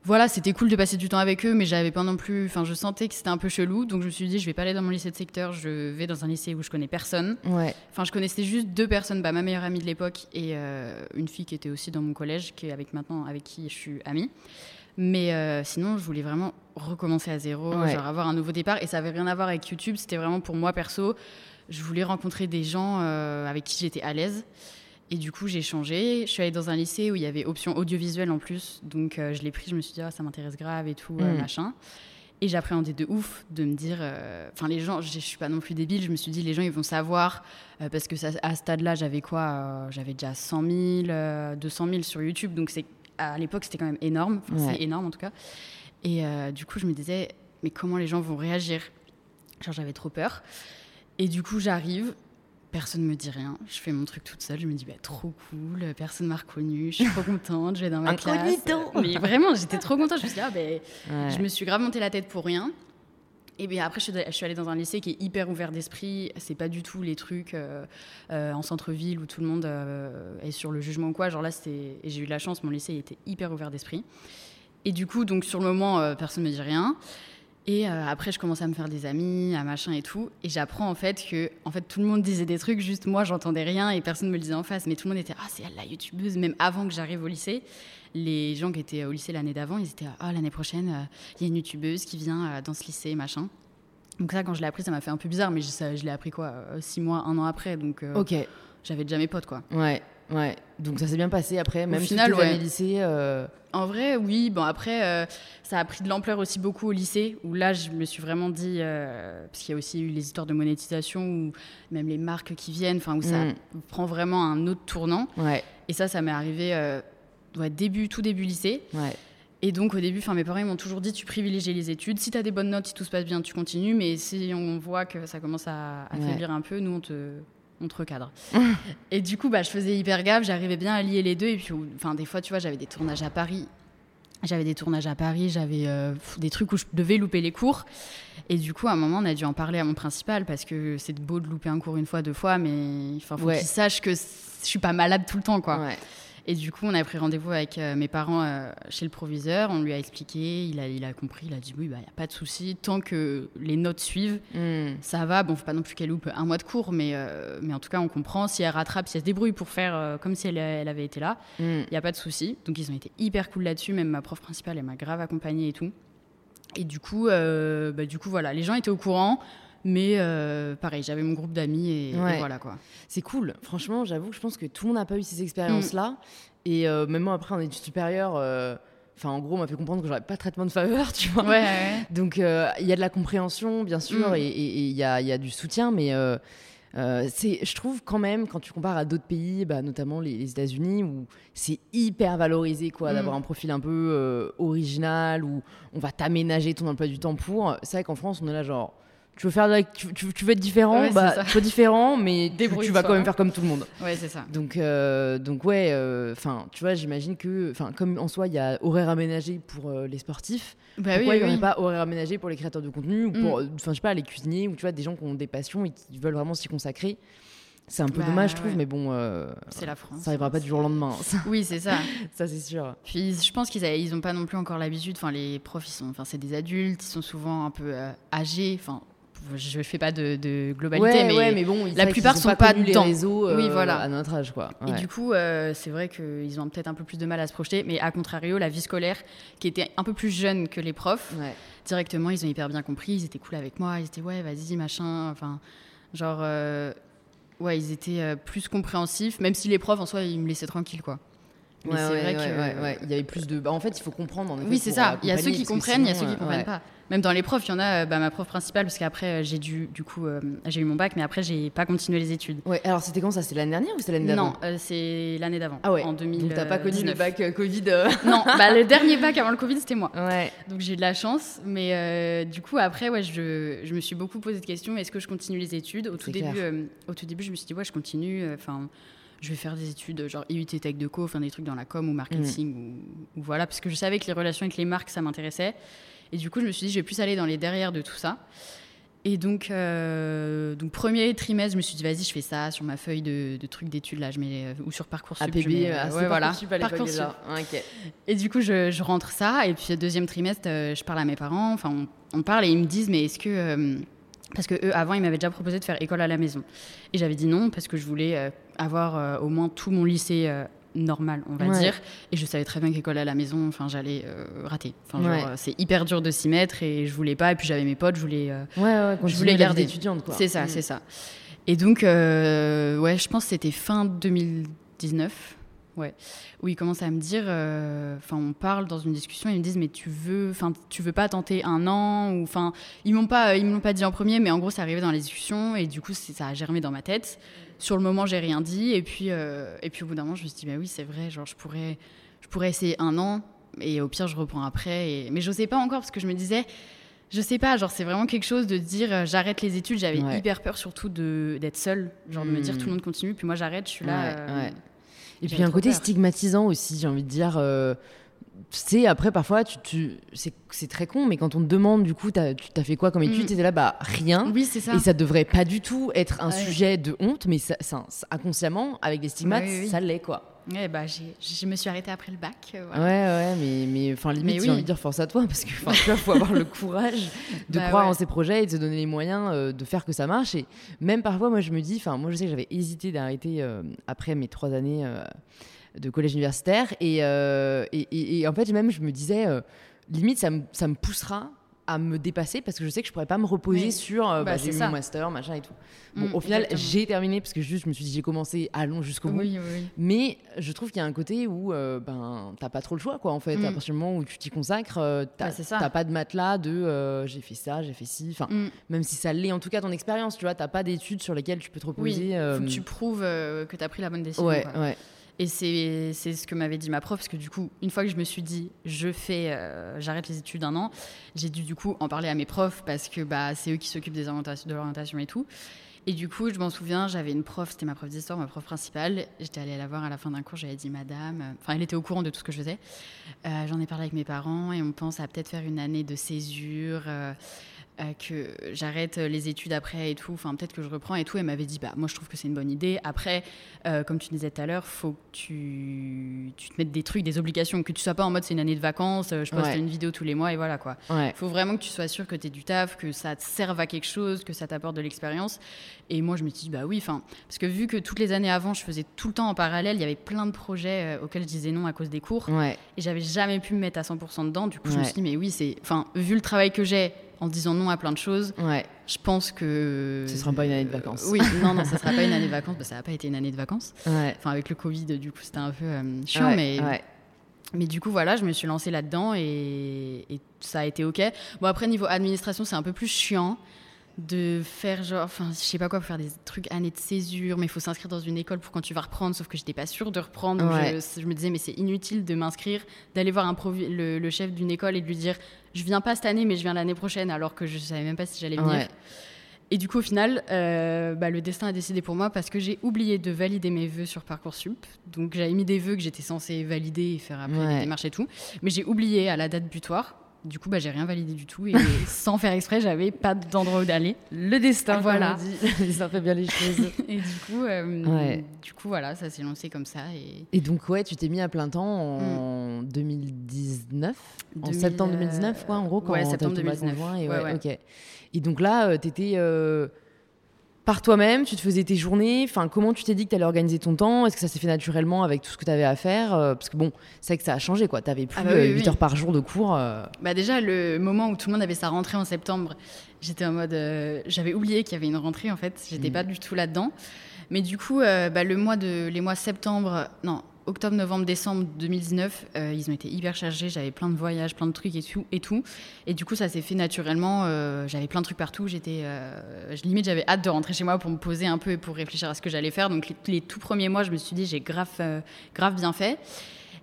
voilà, c'était cool de passer du temps avec eux, mais j'avais pas non plus. Enfin, je sentais que c'était un peu chelou, donc je me suis dit, je vais pas aller dans mon lycée de secteur, je vais dans un lycée où je connais personne. Ouais. Enfin, je connaissais juste deux personnes, bah, ma meilleure amie de l'époque et euh, une fille qui était aussi dans mon collège, qui est avec maintenant avec qui je suis amie. Mais euh, sinon, je voulais vraiment recommencer à zéro, genre avoir un nouveau départ, et ça avait rien à voir avec YouTube. C'était vraiment pour moi perso. Je voulais rencontrer des gens euh, avec qui j'étais à l'aise. Et du coup, j'ai changé. Je suis allée dans un lycée où il y avait option audiovisuelle en plus. Donc, euh, je l'ai pris. Je me suis dit, ah, ça m'intéresse grave et tout, euh, mm. machin. Et j'appréhendais de ouf de me dire. Euh, enfin, les gens, je suis pas non plus débile. Je me suis dit, les gens, ils vont savoir. parce que ça, à ce stade-là, j'avais quoi J'avais déjà 100 000, 200 000 sur YouTube. Donc, à l'époque, c'était quand même énorme. C'est énorme en tout cas. Et du coup, je me disais, mais comment les gens vont réagir? Genre, j'avais trop peur. Et du coup, j'arrive, Personne ne me dit rien. Je fais mon truc toute seule. Je me dis, bah, trop cool, personne m'a reconnue. Je suis trop contente, je vais dans ma classe. Mais vraiment, j'étais trop contente. Je me suis dit, ah, ben, je me suis grave monté la tête pour rien. Et bien après, je suis allée dans un lycée qui est hyper ouvert d'esprit. C'est pas du tout les trucs euh, euh, en centre-ville où tout le monde euh, est sur le jugement ou quoi. Genre là, c'était. Et j'ai eu de la chance, mon lycée était hyper ouvert d'esprit. Et du coup, donc sur le moment, personne ne me dit rien. Et euh, après, je commençais à me faire des amis, à machin et tout. Et j'apprends en fait que en fait, tout le monde disait des trucs, juste moi, j'entendais rien et personne ne me le disait en face. Mais tout le monde était Ah, c'est elle la youtubeuse. Même avant que j'arrive au lycée, les gens qui étaient au lycée l'année d'avant, ils étaient Ah, l'année prochaine, euh, il y a une youtubeuse qui vient euh, dans ce lycée, machin. Donc, ça, quand je l'ai appris, ça m'a fait un peu bizarre, mais je, je l'ai appris quoi Six mois, un an après. Donc, ok. J'avais déjà mes potes, quoi. Ouais. Ouais. Donc ça s'est bien passé après, même Au final, ouais. lycée. euh, En vrai, oui. Bon, après, euh, ça a pris de l'ampleur aussi beaucoup au lycée, où là, je me suis vraiment dit, euh, parce qu'il y a aussi eu les histoires de monétisation, ou même les marques qui viennent, enfin, où ça Mm. prend vraiment un autre tournant. Ouais, Et ça, ça m'est arrivé ouais, début, tout début lycée. ouais. Et donc, au début, enfin, mes parents m'ont toujours dit, tu privilégies les études. Si tu as des bonnes notes, si tout se passe bien, tu continues. Mais si on voit que ça commence à, à Ouais. faiblir un peu, nous, on te, on te recadre. et du coup, bah, je faisais hyper gaffe. J'arrivais bien à lier les deux. Et puis, enfin, des fois, tu vois, j'avais des tournages à Paris. J'avais des tournages à Paris, j'avais euh, des trucs où je devais louper les cours. Et du coup, à un moment, on a dû en parler à mon principal parce que c'est beau de louper un cours une fois, deux fois, mais il faut qu'il sache que je suis pas malade tout le temps, quoi. ouais. Et du coup, on a pris rendez-vous avec euh, mes parents euh, chez le proviseur. On lui a expliqué, il a, il a compris, il a dit oui, il n'y a pas de souci. Tant que les notes suivent, Mm. ça va. Bon, faut pas non plus qu'elle loupe un mois de cours, mais, euh, mais en tout cas, on comprend. Si elle rattrape, si elle se débrouille pour faire comme si elle, elle avait été là, Mm. il n'y a pas de souci. Donc, ils ont été hyper cool là-dessus. Même ma prof principale, elle m'a grave accompagnée et tout. Et du coup, bah, du coup, voilà, les gens étaient au courant. Mais euh, pareil, j'avais mon groupe d'amis et, voilà quoi. C'est cool. Franchement, j'avoue que je pense que tout le monde n'a pas eu ces expériences-là. Et euh, même moi, après, en études supérieures, euh, enfin, en gros, on m'a fait comprendre que j'aurais pas de traitement de faveur, [LAUGHS] tu vois. Ouais, ouais, ouais. Donc, il y a de la compréhension, bien sûr, Mm. et il y a, il y a du soutien, mais euh, je trouve quand même, quand tu compares à d'autres pays, bah, notamment les, les États-Unis, où c'est hyper valorisé, quoi, Mm. d'avoir un profil un peu euh, original, où on va t'aménager ton emploi du temps pour. C'est vrai qu'en France, on est là, genre. Tu veux, faire de la- tu, tu- tu veux être différent, Ouais, bah, sois différent, mais [LAUGHS] tu, vas quand même faire comme tout le monde. Ouais, c'est ça. Donc, euh, donc ouais, enfin, tu vois, j'imagine que, enfin, comme en soi, il y a horaire aménagé pour euh, les sportifs, Bah pourquoi oui, il n'y aurait oui. pas horaire aménagé pour les créateurs de contenu ou Mm. pour, euh, enfin, je sais pas, les cuisiniers ou tu vois, des gens qui ont des passions et qui veulent vraiment s'y consacrer. C'est un peu Bah, dommage, je trouve, ouais. mais bon, euh, C'est la France. ça arrivera pas du jour au lendemain, ça, [LAUGHS] Oui, c'est ça. ça, c'est sûr. Puis je pense qu'ils a- ils ont pas non plus encore l'habitude. Enfin, les profs, ils sont, enfin, c'est des adultes, ils sont souvent un peu euh, âgés. Enfin, je fais pas de, de globalité, ouais, mais, ouais, mais bon, la plupart ont sont pas, pas les réseaux euh, Oui, voilà. à notre âge, quoi. Et du coup, euh, c'est vrai qu'ils ont peut-être un peu plus de mal à se projeter. Mais à contrario, la vie scolaire, qui était un peu plus jeune que les profs, directement, ils ont hyper bien compris. Ils étaient cool avec moi. Ils étaient ouais, vas-y, machin. Enfin, genre, euh, ouais, ils étaient euh, plus compréhensifs. Même si les profs, en soi, ils me laissaient tranquille, quoi. Mais Ouais, c'est vrai que. Il y avait plus de. bah, en fait, il faut comprendre. En effet, Oui, c'est ça. Il y a ceux qui comprennent, il y a ceux qui euh, comprennent pas. Même dans les profs, il y en a, euh, bah, ma prof principale, parce qu'après, euh, j'ai dû, du coup, euh, j'ai eu mon bac, mais après, j'ai pas continué les études. Ouais, alors c'était quand ça? C'était l'année dernière ou c'était l'année d'avant? Non, euh, c'est l'année d'avant. Ah ouais. En 2000. Donc t'as pas connu le bac euh, Covid. [LAUGHS] Non, bah, le dernier bac avant le Covid, c'était moi. Ouais. Donc j'ai eu de la chance, mais du coup après ouais, je, je me suis beaucoup posé de questions. Est-ce que je continue les études? Au tout début, au tout début, je me suis dit ouais, je continue. Enfin, je vais faire des études euh, genre IUT Tech de Co, enfin des trucs dans la com ou marketing ou, ou voilà, parce que je savais que les relations avec les marques ça m'intéressait. Et du coup, je me suis dit je vais plus aller dans les derrière de tout ça. Et donc, euh, donc premier trimestre, je me suis dit vas-y, je fais ça sur ma feuille de, de trucs d'études là, je mets euh, ou sur parcoursup. APB, mets, c'est ouais, voilà, Parcoursup à Parcoursup. Ah. Et du coup, je, je rentre ça. Et puis, deuxième trimestre, je parle à mes parents. Enfin, on, on parle et ils me disent, mais est-ce que. euh, parce que eux, avant, ils m'avaient déjà proposé de faire école à la maison. Et j'avais dit non, parce que je voulais euh, avoir euh, au moins tout mon lycée euh, normal, on va Ouais. dire. Et je savais très bien qu'école à la maison, enfin, j'allais rater. Enfin, Ouais. c'est hyper dur de s'y mettre et je voulais pas. Et puis, j'avais mes potes, je voulais. Ouais, ouais, Je voulais garder étudiante, quoi. c'est ça, Mm. c'est ça. Et donc, ouais, je pense que c'était fin 2019, ouais, où ils commencent à me dire, euh, enfin, on parle dans une discussion, ils me disent, mais tu veux, enfin, tu veux pas tenter un an, ou enfin, ils m'ont pas, ils me l'ont pas dit en premier, mais en gros, c'est arrivé dans les discussions, et du coup, ça a germé dans ma tête. Sur le moment, j'ai rien dit, et puis, euh, et puis au bout d'un moment, je me suis dit, bah oui, c'est vrai, genre, je pourrais, je pourrais essayer un an, et au pire, je reprends après. Et... Mais j'osais pas encore parce que je me disais, je sais pas, genre c'est vraiment quelque chose de dire euh, j'arrête les études. J'avais Ouais. hyper peur surtout d'être seule, genre de me dire Hmm. tout le monde continue, puis moi j'arrête, je suis là. Ouais, ouais. Et puis un côté peur. stigmatisant aussi, j'ai envie de dire. euh, tu sais, après, parfois, tu, tu, c'est, très con, mais quand on te demande, du coup, tu t'as fait quoi comme étude Mm. T'étais là, bah, rien. Oui, c'est ça. Et ça devrait pas du tout être un Ouais. sujet de honte, mais ça, ça- ça- inconsciemment, avec des stigmates, Ouais, oui, oui. ça l'est, quoi. Bah j'ai- je me suis arrêtée après le bac. euh, Ouais, voilà. ouais, mais, mais enfin, limite, j'ai envie de dire force à toi, parce que, vois, faut avoir le [LAUGHS] courage de Bah croire ouais. en ses projets et de se donner les moyens euh, de faire que ça marche. Et même parfois, moi, je me dis, enfin, moi, je sais que j'avais hésité d'arrêter euh, après mes trois années euh, de collège universitaire. Et, et, et- et en fait, même, je me disais, limite, ça me, ça me poussera à me dépasser parce que je sais que je pourrais pas me reposer Oui. sur euh, bah, Bah, j'ai eu ça. mon master, machin et tout. Bon, Mm, au final, j'ai terminé parce que juste je me suis dit j'ai commencé, allons jusqu'au bout. Oui, oui, oui. Mais je trouve qu'il y a un côté où euh, ben t'as pas trop le choix quoi en fait. Mm. À partir du moment où tu t'y consacres, euh, t'as t'as pas de matelas de euh, j'ai fait ça, j'ai fait ci. Enfin, Mm. même si ça l'est en tout cas ton expérience, tu vois, t'as pas d'études sur lesquelles tu peux te reposer. Euh, faut que tu prouves euh, que tu as pris la bonne décision. Ouais, quoi. ouais. Et c'est ce que m'avait dit ma prof, parce que du coup, une fois que je me suis dit, je fais, euh, j'arrête les études un an, j'ai dû du coup en parler à mes profs, parce que bah, c'est eux qui s'occupent de l'orientation et tout. Et du coup, je m'en souviens, j'avais une prof, c'était ma prof d'histoire, ma prof principale. J'étais allée la voir à la fin d'un cours, j'avais dit, Madame, euh, enfin, elle était au courant de tout ce que je faisais. Euh, J'en ai parlé avec mes parents et on pense à peut-être faire une année de césure. Euh, que j'arrête les études après et tout, enfin peut-être que je reprends et tout. Elle m'avait dit, bah moi je trouve que c'est une bonne idée. Après, euh, comme tu disais tout à l'heure, faut que tu, tu te mettes des trucs, des obligations, que tu sois pas en mode c'est une année de vacances, euh, je poste Ouais. une vidéo tous les mois et voilà quoi. ouais. faut vraiment que tu sois sûr que tu es du taf, que ça te serve à quelque chose, que ça t'apporte de l'expérience. Et moi je me suis dit, bah oui, enfin, parce que vu que toutes les années avant je faisais tout le temps en parallèle, il y avait plein de projets euh, auxquels je disais non à cause des cours Ouais, et j'avais jamais pu me mettre à 100% dedans. Du coup, je me suis dit, mais oui, c'est. Enfin, vu le travail que j'ai en disant non à plein de choses, ouais. je pense que. Ce sera pas une année de vacances. oui, non, non, [LAUGHS] ça sera pas une année de vacances. Bah, ça n'a pas été une année de vacances. Ouais. Enfin, avec le Covid, du coup, c'était un peu euh, chiant, Ouais, mais. ouais. Mais du coup, voilà, je me suis lancée là-dedans et, et ça a été OK. Bon, après, niveau administration, c'est un peu plus chiant de faire genre, enfin, je sais pas quoi, faire des trucs années de césure, mais il faut s'inscrire dans une école pour quand tu vas reprendre, sauf que j'étais pas sûre de reprendre. Ouais. je, je me disais, mais c'est inutile de m'inscrire, d'aller voir un le, le chef d'une école et de lui dire, je viens pas cette année, mais je viens l'année prochaine, alors que je savais même pas si j'allais venir. Ouais. Et du coup, au final, euh, bah, le destin a décidé pour moi parce que j'ai oublié de valider mes vœux sur Parcoursup. Donc, j'avais mis des vœux que j'étais censée valider et faire après Ouais. les démarches et tout. Mais j'ai oublié à la date butoir. Du coup, bah, j'ai rien validé du tout. Et [LAUGHS] sans faire exprès, j'avais pas d'endroit où d'aller. Le destin, Voilà. On dit. [LAUGHS] ça fait bien les choses. Et du coup, euh, Ouais. du coup, voilà, ça s'est lancé comme ça. Et Et donc, ouais, tu t'es mis à plein temps en 2019 En 2000, septembre 2019, quoi, en gros, quand ouais, septembre eu ton bac 2019. conjoint, Et, Ouais, ouais. Et donc là, euh, t'étais euh, par toi-même, tu te faisais tes journées. Enfin, comment tu t'es dit que t'allais organiser ton temps? Est-ce que ça s'est fait naturellement avec tout ce que t'avais à faire? Euh, Parce que bon, c'est vrai que ça a changé, quoi. T'avais plus Ah bah oui, euh, 8 oui. heures par jour de cours. euh, Bah déjà, le moment où tout le monde avait sa rentrée en septembre, j'étais en mode. euh, J'avais oublié qu'il y avait une rentrée en fait. J'étais Mm. pas du tout là-dedans. Mais du coup, euh, bah, le mois de, les mois septembre, non, octobre, novembre, décembre 2019, euh, ils ont été hyper chargés. J'avais plein de voyages, plein de trucs et tout. Et, tout. et du coup, ça s'est fait naturellement. euh, j'avais plein de trucs partout. J'étais, euh, limite, j'avais hâte de rentrer chez moi pour me poser un peu et pour réfléchir à ce que j'allais faire. Donc les, les tout premiers mois, je me suis dit, j'ai grave, euh, grave bien fait.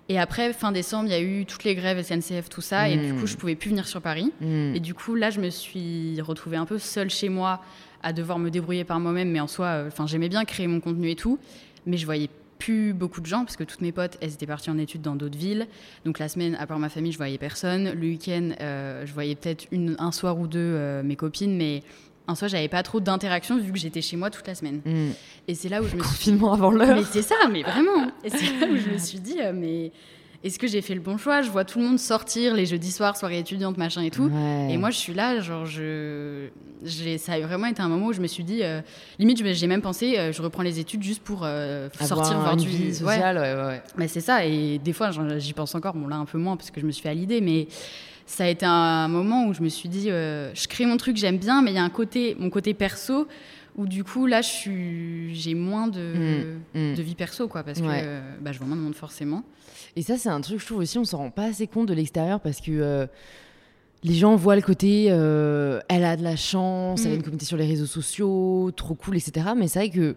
Et après, fin décembre, il y a eu toutes les grèves SNCF, tout ça. Et du coup, je pouvais plus venir sur Paris. hmm. Et du coup, là, je me suis retrouvée un peu seule chez moi à devoir me débrouiller par moi-même. Mais en soi, enfin, j'aimais bien créer mon contenu et tout. Mais je voyais plus beaucoup de gens parce que toutes mes potes, elles étaient parties en études dans d'autres villes. Donc la semaine, à part ma famille, je voyais personne. Le week-end, euh, je voyais peut-être une- un soir ou deux euh, mes copines. Mais en soi, j'avais pas trop d'interaction vu que j'étais chez moi toute la semaine. Hmm. Et c'est là où je me suis Confinement avant l'heure. mais c'est ça, mais vraiment. Et c'est là où je me [LAUGHS] suis dit, euh, mais est-ce que j'ai fait le bon choix? Je vois tout le monde sortir les jeudis soirs, soirée étudiante, machin et tout. Ouais. Et moi, je suis là, genre, je, ça a vraiment été un moment où je me suis dit, euh, limite, j'ai même pensé, euh, je reprends les études juste pour euh, sortir, voir du vie Ouais. sociale, ouais, ouais, ouais. Mais c'est ça, et des fois, j'y pense encore, bon là un peu moins parce que je me suis fait à l'idée, mais ça a été un moment où je me suis dit, je crée mon truc, j'aime bien, mais il y a un côté, mon côté perso, où du coup, là, je suis, j'ai moins de, Mm, mm. de vie perso, quoi, parce Ouais. que bah, je vois moins de monde forcément. Et ça, c'est un truc, je trouve aussi, on s'en rend pas assez compte de l'extérieur parce que euh, les gens voient le côté, euh, elle a de la chance, elle a Mm. une communauté sur les réseaux sociaux, trop cool, etc. Mais c'est vrai que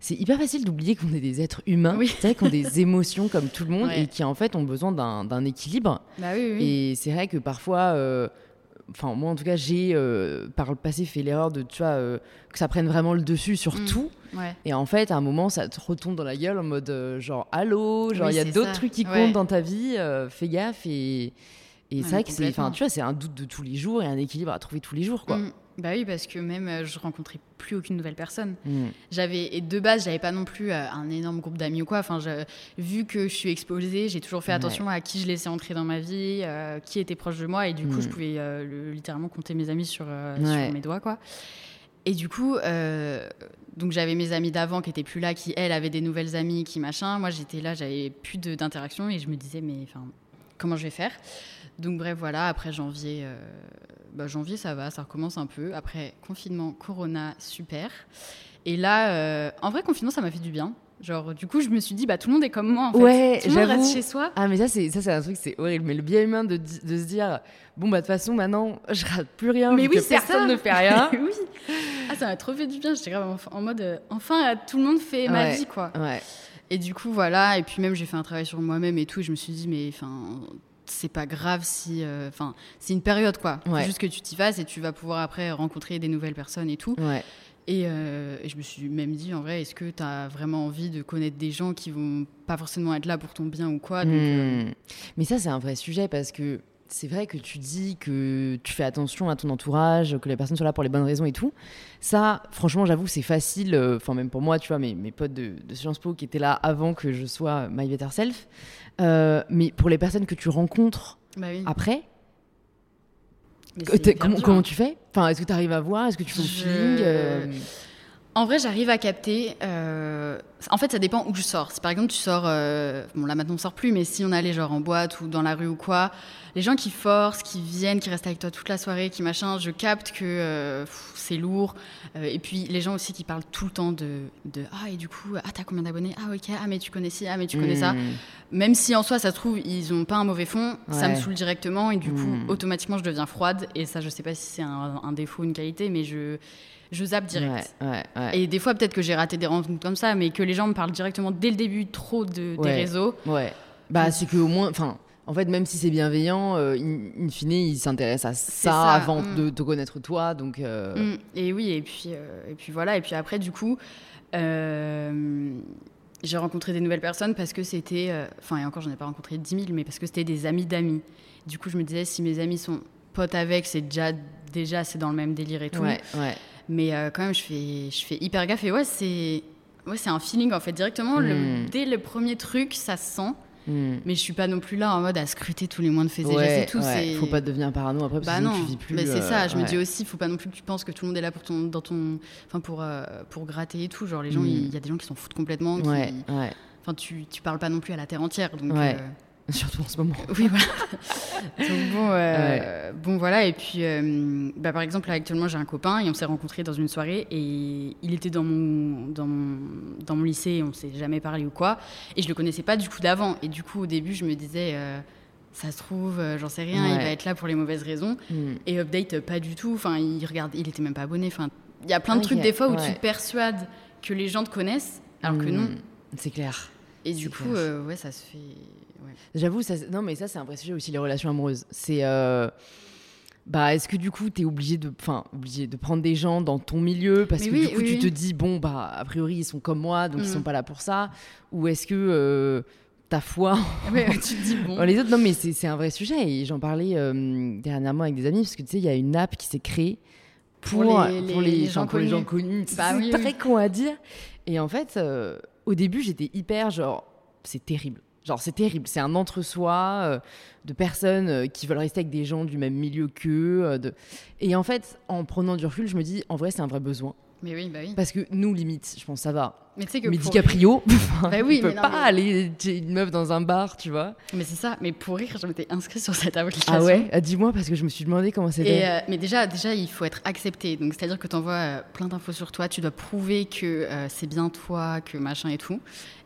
c'est hyper facile d'oublier qu'on est des êtres humains, Oui. c'est vrai qu'on a des [LAUGHS] émotions comme tout le monde Ouais. et qui en fait ont besoin d'un d'un équilibre. Bah oui, oui. Et c'est vrai que parfois, euh, enfin moi en tout cas, j'ai euh, par le passé fait l'erreur de, tu vois, euh, que ça prenne vraiment le dessus sur Mm. tout. Ouais. Et en fait, à un moment, ça te retombe dans la gueule en mode euh, genre allô, genre Oui, il y a d'autres trucs qui Ouais. comptent dans ta vie, euh, fais gaffe et et Ouais, c'est vrai que c'est, enfin tu vois, c'est un doute de tous les jours et un équilibre à trouver tous les jours quoi. Mm. Bah oui, parce que même euh, je rencontrais plus aucune nouvelle personne. Mm. J'avais et de base, j'avais pas non plus euh, un énorme groupe d'amis ou quoi. Enfin, je- vu que je suis exposée, j'ai toujours fait Ouais. attention à qui je laissais entrer dans ma vie, euh, qui était proche de moi, et du coup, je pouvais euh, le- littéralement compter mes amis sur, euh, Ouais. sur mes doigts, quoi. Et du coup, donc j'avais mes amis d'avant qui étaient plus là, qui elles avaient des nouvelles amies, qui machin. Moi, j'étais là, j'avais plus d'interaction et je me disais, mais enfin, comment je vais faire? Donc bref, voilà, après janvier, bah, janvier ça va, ça recommence un peu. Après confinement, corona, super. Et là, euh, en vrai, confinement, ça m'a fait du bien. Genre, du coup, je me suis dit, bah, tout le monde est comme moi, en fait. Ouais, tout le monde reste chez soi. Ah, mais ça, c'est ça, c'est un truc, c'est horrible. Mais le bien humain de, de se dire, bon, bah, de toute façon, maintenant, je rate plus rien. Mais oui, que personne ça. ne fait rien. [LAUGHS] oui. Ah, ça m'a trop fait du bien. J'étais grave en, en mode, euh, enfin, euh, tout le monde fait ma vie, quoi. Ouais. Et du coup, voilà. Et puis même, j'ai fait un travail sur moi-même et tout. Et je me suis dit, mais enfin, c'est pas grave si, euh, enfin, c'est une période, quoi. Faut juste que tu t'y fasses et tu vas pouvoir après rencontrer des nouvelles personnes et tout. Ouais. Et, euh, et je me suis même dit, en vrai, est-ce que tu as vraiment envie de connaître des gens qui vont pas forcément être là pour ton bien ou quoi? Donc, euh, Hmm. Mais ça, c'est un vrai sujet parce que c'est vrai que tu dis que tu fais attention à ton entourage, que les personnes sont là pour les bonnes raisons et tout. Ça, franchement, j'avoue, c'est facile. euh, Enfin, même pour moi, tu vois, mes, mes potes de, de Sciences Po qui étaient là avant que je sois My Better Self. Euh, mais pour les personnes que tu rencontres Bah oui. après, comment, dur, comment hein. tu fais? Enfin, est-ce que tu arrives à voir? Est-ce que tu fais Je- feeling euh, En vrai, j'arrive à capter. euh, En fait, ça dépend où je sors. Si par exemple tu sors, euh, bon là maintenant on sort plus, mais si on allait genre en boîte ou dans la rue ou quoi, les gens qui forcent, qui viennent, qui restent avec toi toute la soirée, qui machin, je capte que euh, c'est lourd. Et puis les gens aussi qui parlent tout le temps de, de ah et du coup ah t'as combien d'abonnés? Ah ok ah mais tu connais ci ah mais tu connais ça. hmm. Même si en soi ça se trouve ils ont pas un mauvais fond, ça me saoule directement et du coup Mm. automatiquement je deviens froide et ça je sais pas si c'est un, un défaut ou une qualité, mais je je zappe direct. Ouais, ouais, ouais. Et des fois, peut-être que j'ai raté des rencontres comme ça, mais que les gens me parlent directement dès le début trop de, des réseaux. Ouais. Bah, c'est que au moins, enfin, en fait, même si c'est bienveillant, euh, in, in fine, ils s'intéressent à ça, ça, avant mm. de te connaître toi, donc. euh, Mm, et oui, et puis, euh, et puis voilà. Et puis après, du coup, j'ai rencontré des nouvelles personnes parce que c'était. Enfin, et encore, j'en ai pas rencontré 10 000, mais parce que c'était des amis d'amis. Du coup, je me disais, si mes amis sont potes avec, c'est déjà, déjà c'est dans le même délire et tout. Ouais, ouais. Mais euh, quand même, je fais, je fais hyper gaffe. Et ouais, c'est. Ouais, un feeling en fait directement. le- Mm. dès le premier truc, ça se sent. Mm. Mais je suis pas non plus là en mode à scruter tous les moindres faits et gestes Ouais, et tout. ouais. Faut pas devenir parano après parce Bah que non, tu vis plus. mais c'est euh, ça. Je me ouais. dis aussi, faut pas non plus que tu penses que tout le monde est là pour ton, dans ton, enfin pour euh, pour gratter et tout. Genre les gens, Mm. il y a des gens qui s'en foutent complètement. qui-. Enfin, tu tu parles pas non plus à la terre entière. Donc Ouais. euh, [LAUGHS] Surtout en ce moment. oui, voilà. [LAUGHS] Donc bon, euh, bon voilà. Et puis, euh, bah, par exemple, là, actuellement, j'ai un copain et on s'est rencontrés dans une soirée et il était dans mon, dans mon, dans mon lycée et on s'est jamais parlé ou quoi. Et je le connaissais pas du coup d'avant. Et du coup, au début, je me disais, euh, ça se trouve, j'en sais rien, il va être là pour les mauvaises raisons. Mm. Et update, pas du tout. Enfin, il regarde, il était même pas abonné. Enfin, il y a plein de trucs des fois où tu te persuades que les gens te connaissent, alors que Mm. non. C'est clair. Et du coup, ouais, ça se fait. J'avoue, ça, non, mais ça, c'est un vrai sujet aussi, les relations amoureuses. C'est. euh, Bah, est-ce que du coup, t'es obligé de, enfin, obligé de prendre des gens dans ton milieu parce Mais que oui, du coup, oui, tu oui. te dis bon, bah, a priori, ils sont comme moi, donc ils Mm. sont pas là pour ça. Ou est-ce que euh, ta foi [LAUGHS] Ouais, [LAUGHS] tu te dis bon. dans les autres? Non, mais c'est un vrai sujet et j'en parlais euh, dernièrement avec des amis parce que tu sais, il y a une app qui s'est créée pour, Pour les- pour les- les enfin, gens pour les gens connus. Bah c'est oui, très con à dire. Et en fait, euh, au début, j'étais hyper genre, c'est terrible. Genre, c'est terrible. C'est un entre-soi euh, de personnes euh, qui veulent rester avec des gens du même milieu qu'eux. euh. Et en fait, en prenant du recul, je me dis, en vrai, c'est un vrai besoin. Mais oui, bah oui. Parce que nous, limite, je pense, ça va. Mais tu sais que Mais DiCaprio, [LAUGHS] Bah oui, peut mais non, pas mais- aller une meuf dans un bar, tu vois. Mais c'est ça. Mais pour rire, je m'étais inscrite sur cette application. Ah ouais? Ah, Dis-moi, parce que je me suis demandé comment c'était. Euh, mais déjà, déjà, il faut être accepté. Donc, c'est-à-dire que tu envoies plein d'infos sur toi, tu dois prouver que euh, c'est bien toi, que machin et tout.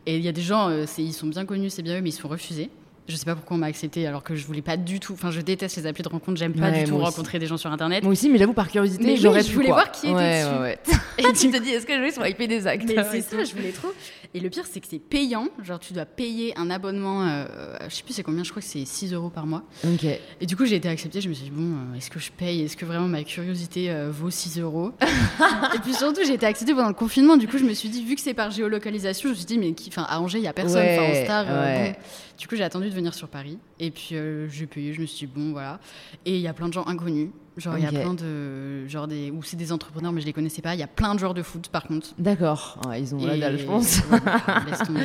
Et il y a des gens, euh, ils sont bien connus, c'est bien eux, mais ils se font refuser. Je sais pas pourquoi on m'a accepté alors que je voulais pas du tout. Enfin, je déteste les applis de rencontre, j'aime pas Ouais, du tout aussi. rencontrer des gens sur internet. Moi aussi, mais j'avoue, par curiosité, Mais oui, j'aurais je voulais quoi. voir qui était ouais, dessus. Ouais. [LAUGHS] Et tu te dis, est-ce que je vais swiper des actes? Mais c'est ça, je voulais trop. Et le pire, c'est que c'est payant. Genre, tu dois payer un abonnement, euh, je sais plus c'est combien, je crois que c'est 6 euros par mois. Ok. Et du coup, j'ai été acceptée. Je me suis dit, bon, euh, est-ce que je paye? Est-ce que vraiment ma curiosité euh, vaut 6 euros? [LAUGHS] Et puis surtout, j'ai été acceptée pendant le confinement. Du coup, je me suis dit, vu que c'est par géolocalisation, je me suis dit, mais qui, enfin, à Angers, il n'y a personne. Enfin, Ouais, en star. euh, ouais. bon. Du coup, j'ai attendu de venir sur Paris. Et puis, euh, j'ai payé. Je me suis dit, bon, voilà. Et il y a plein de gens inconnus. Genre, il Ok. y a plein de. Genre, des. Ou c'est des entrepreneurs, mais je les connaissais pas. Il y a plein de joueurs de foot, par contre. D'accord. Ouais, ils ont la dalle, je pense. [LAUGHS] Ouais, laisse tomber.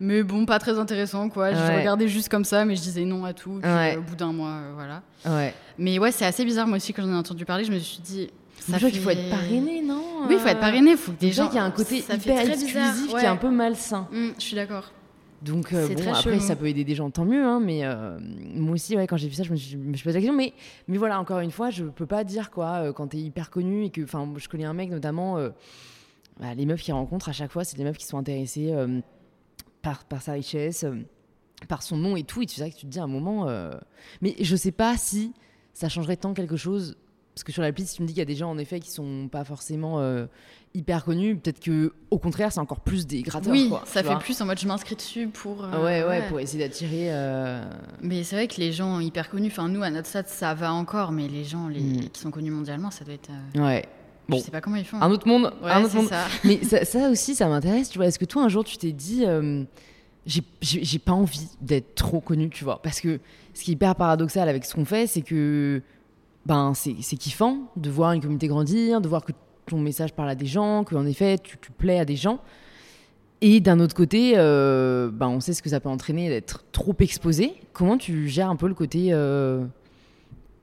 Mais bon, pas très intéressant, quoi. Je Ouais. regardais juste comme ça, mais je disais non à tout. Puis, euh, au bout d'un mois, euh, voilà. Ouais. Mais ouais, c'est assez bizarre, moi aussi, quand j'en ai entendu parler, je me suis dit. Ça je crois qu'il faut être parrainé, non Oui, il faut être parrainé, il faut que des gens. qu'il y a un côté fait hyper exclusif qui est un peu malsain. Hum, je suis d'accord. Donc euh, bon, après chelou. ça peut aider des gens, tant mieux. hein, mais euh, moi aussi, ouais, quand j'ai vu ça, je me suis, je me suis posé la question. Mais, mais voilà, encore une fois, je peux pas dire quoi euh, quand t'es hyper connu et que, enfin, je connais un mec notamment. euh, bah, les meufs qu'il rencontre à chaque fois, c'est des meufs qui sont intéressées par, par sa richesse, par son nom et tout. Et tu sais que tu te dis à un moment. Mais je sais pas si ça changerait tant quelque chose. Parce que sur l'appli, si tu me dis qu'il y a des gens en effet qui sont pas forcément euh, hyper connus, peut-être que au contraire, c'est encore plus des gratteurs. Oui, quoi, ça fait plus en mode je m'inscris dessus pour. euh, ouais, ouais, pour essayer d'attirer. euh, Mais c'est vrai que les gens hyper connus, enfin nous à notre stade ça va encore, mais les gens les, Mm. qui sont connus mondialement, ça doit être. Ouais. Bon. Je sais pas comment ils font. Un autre monde. Ouais, un autre c'est monde. ça. Mais ça, ça aussi, ça m'intéresse. Tu vois, est-ce que toi un jour tu t'es dit, j'ai pas envie d'être trop connu, tu vois? Parce que ce qui est hyper paradoxal avec ce qu'on fait, c'est que ben c'est kiffant de voir une communauté grandir, de voir que ton message parle à des gens, que en effet tu, tu plais à des gens. Et d'un autre côté, euh, ben on sait ce que ça peut entraîner d'être trop exposé. Comment tu gères un peu le côté, euh,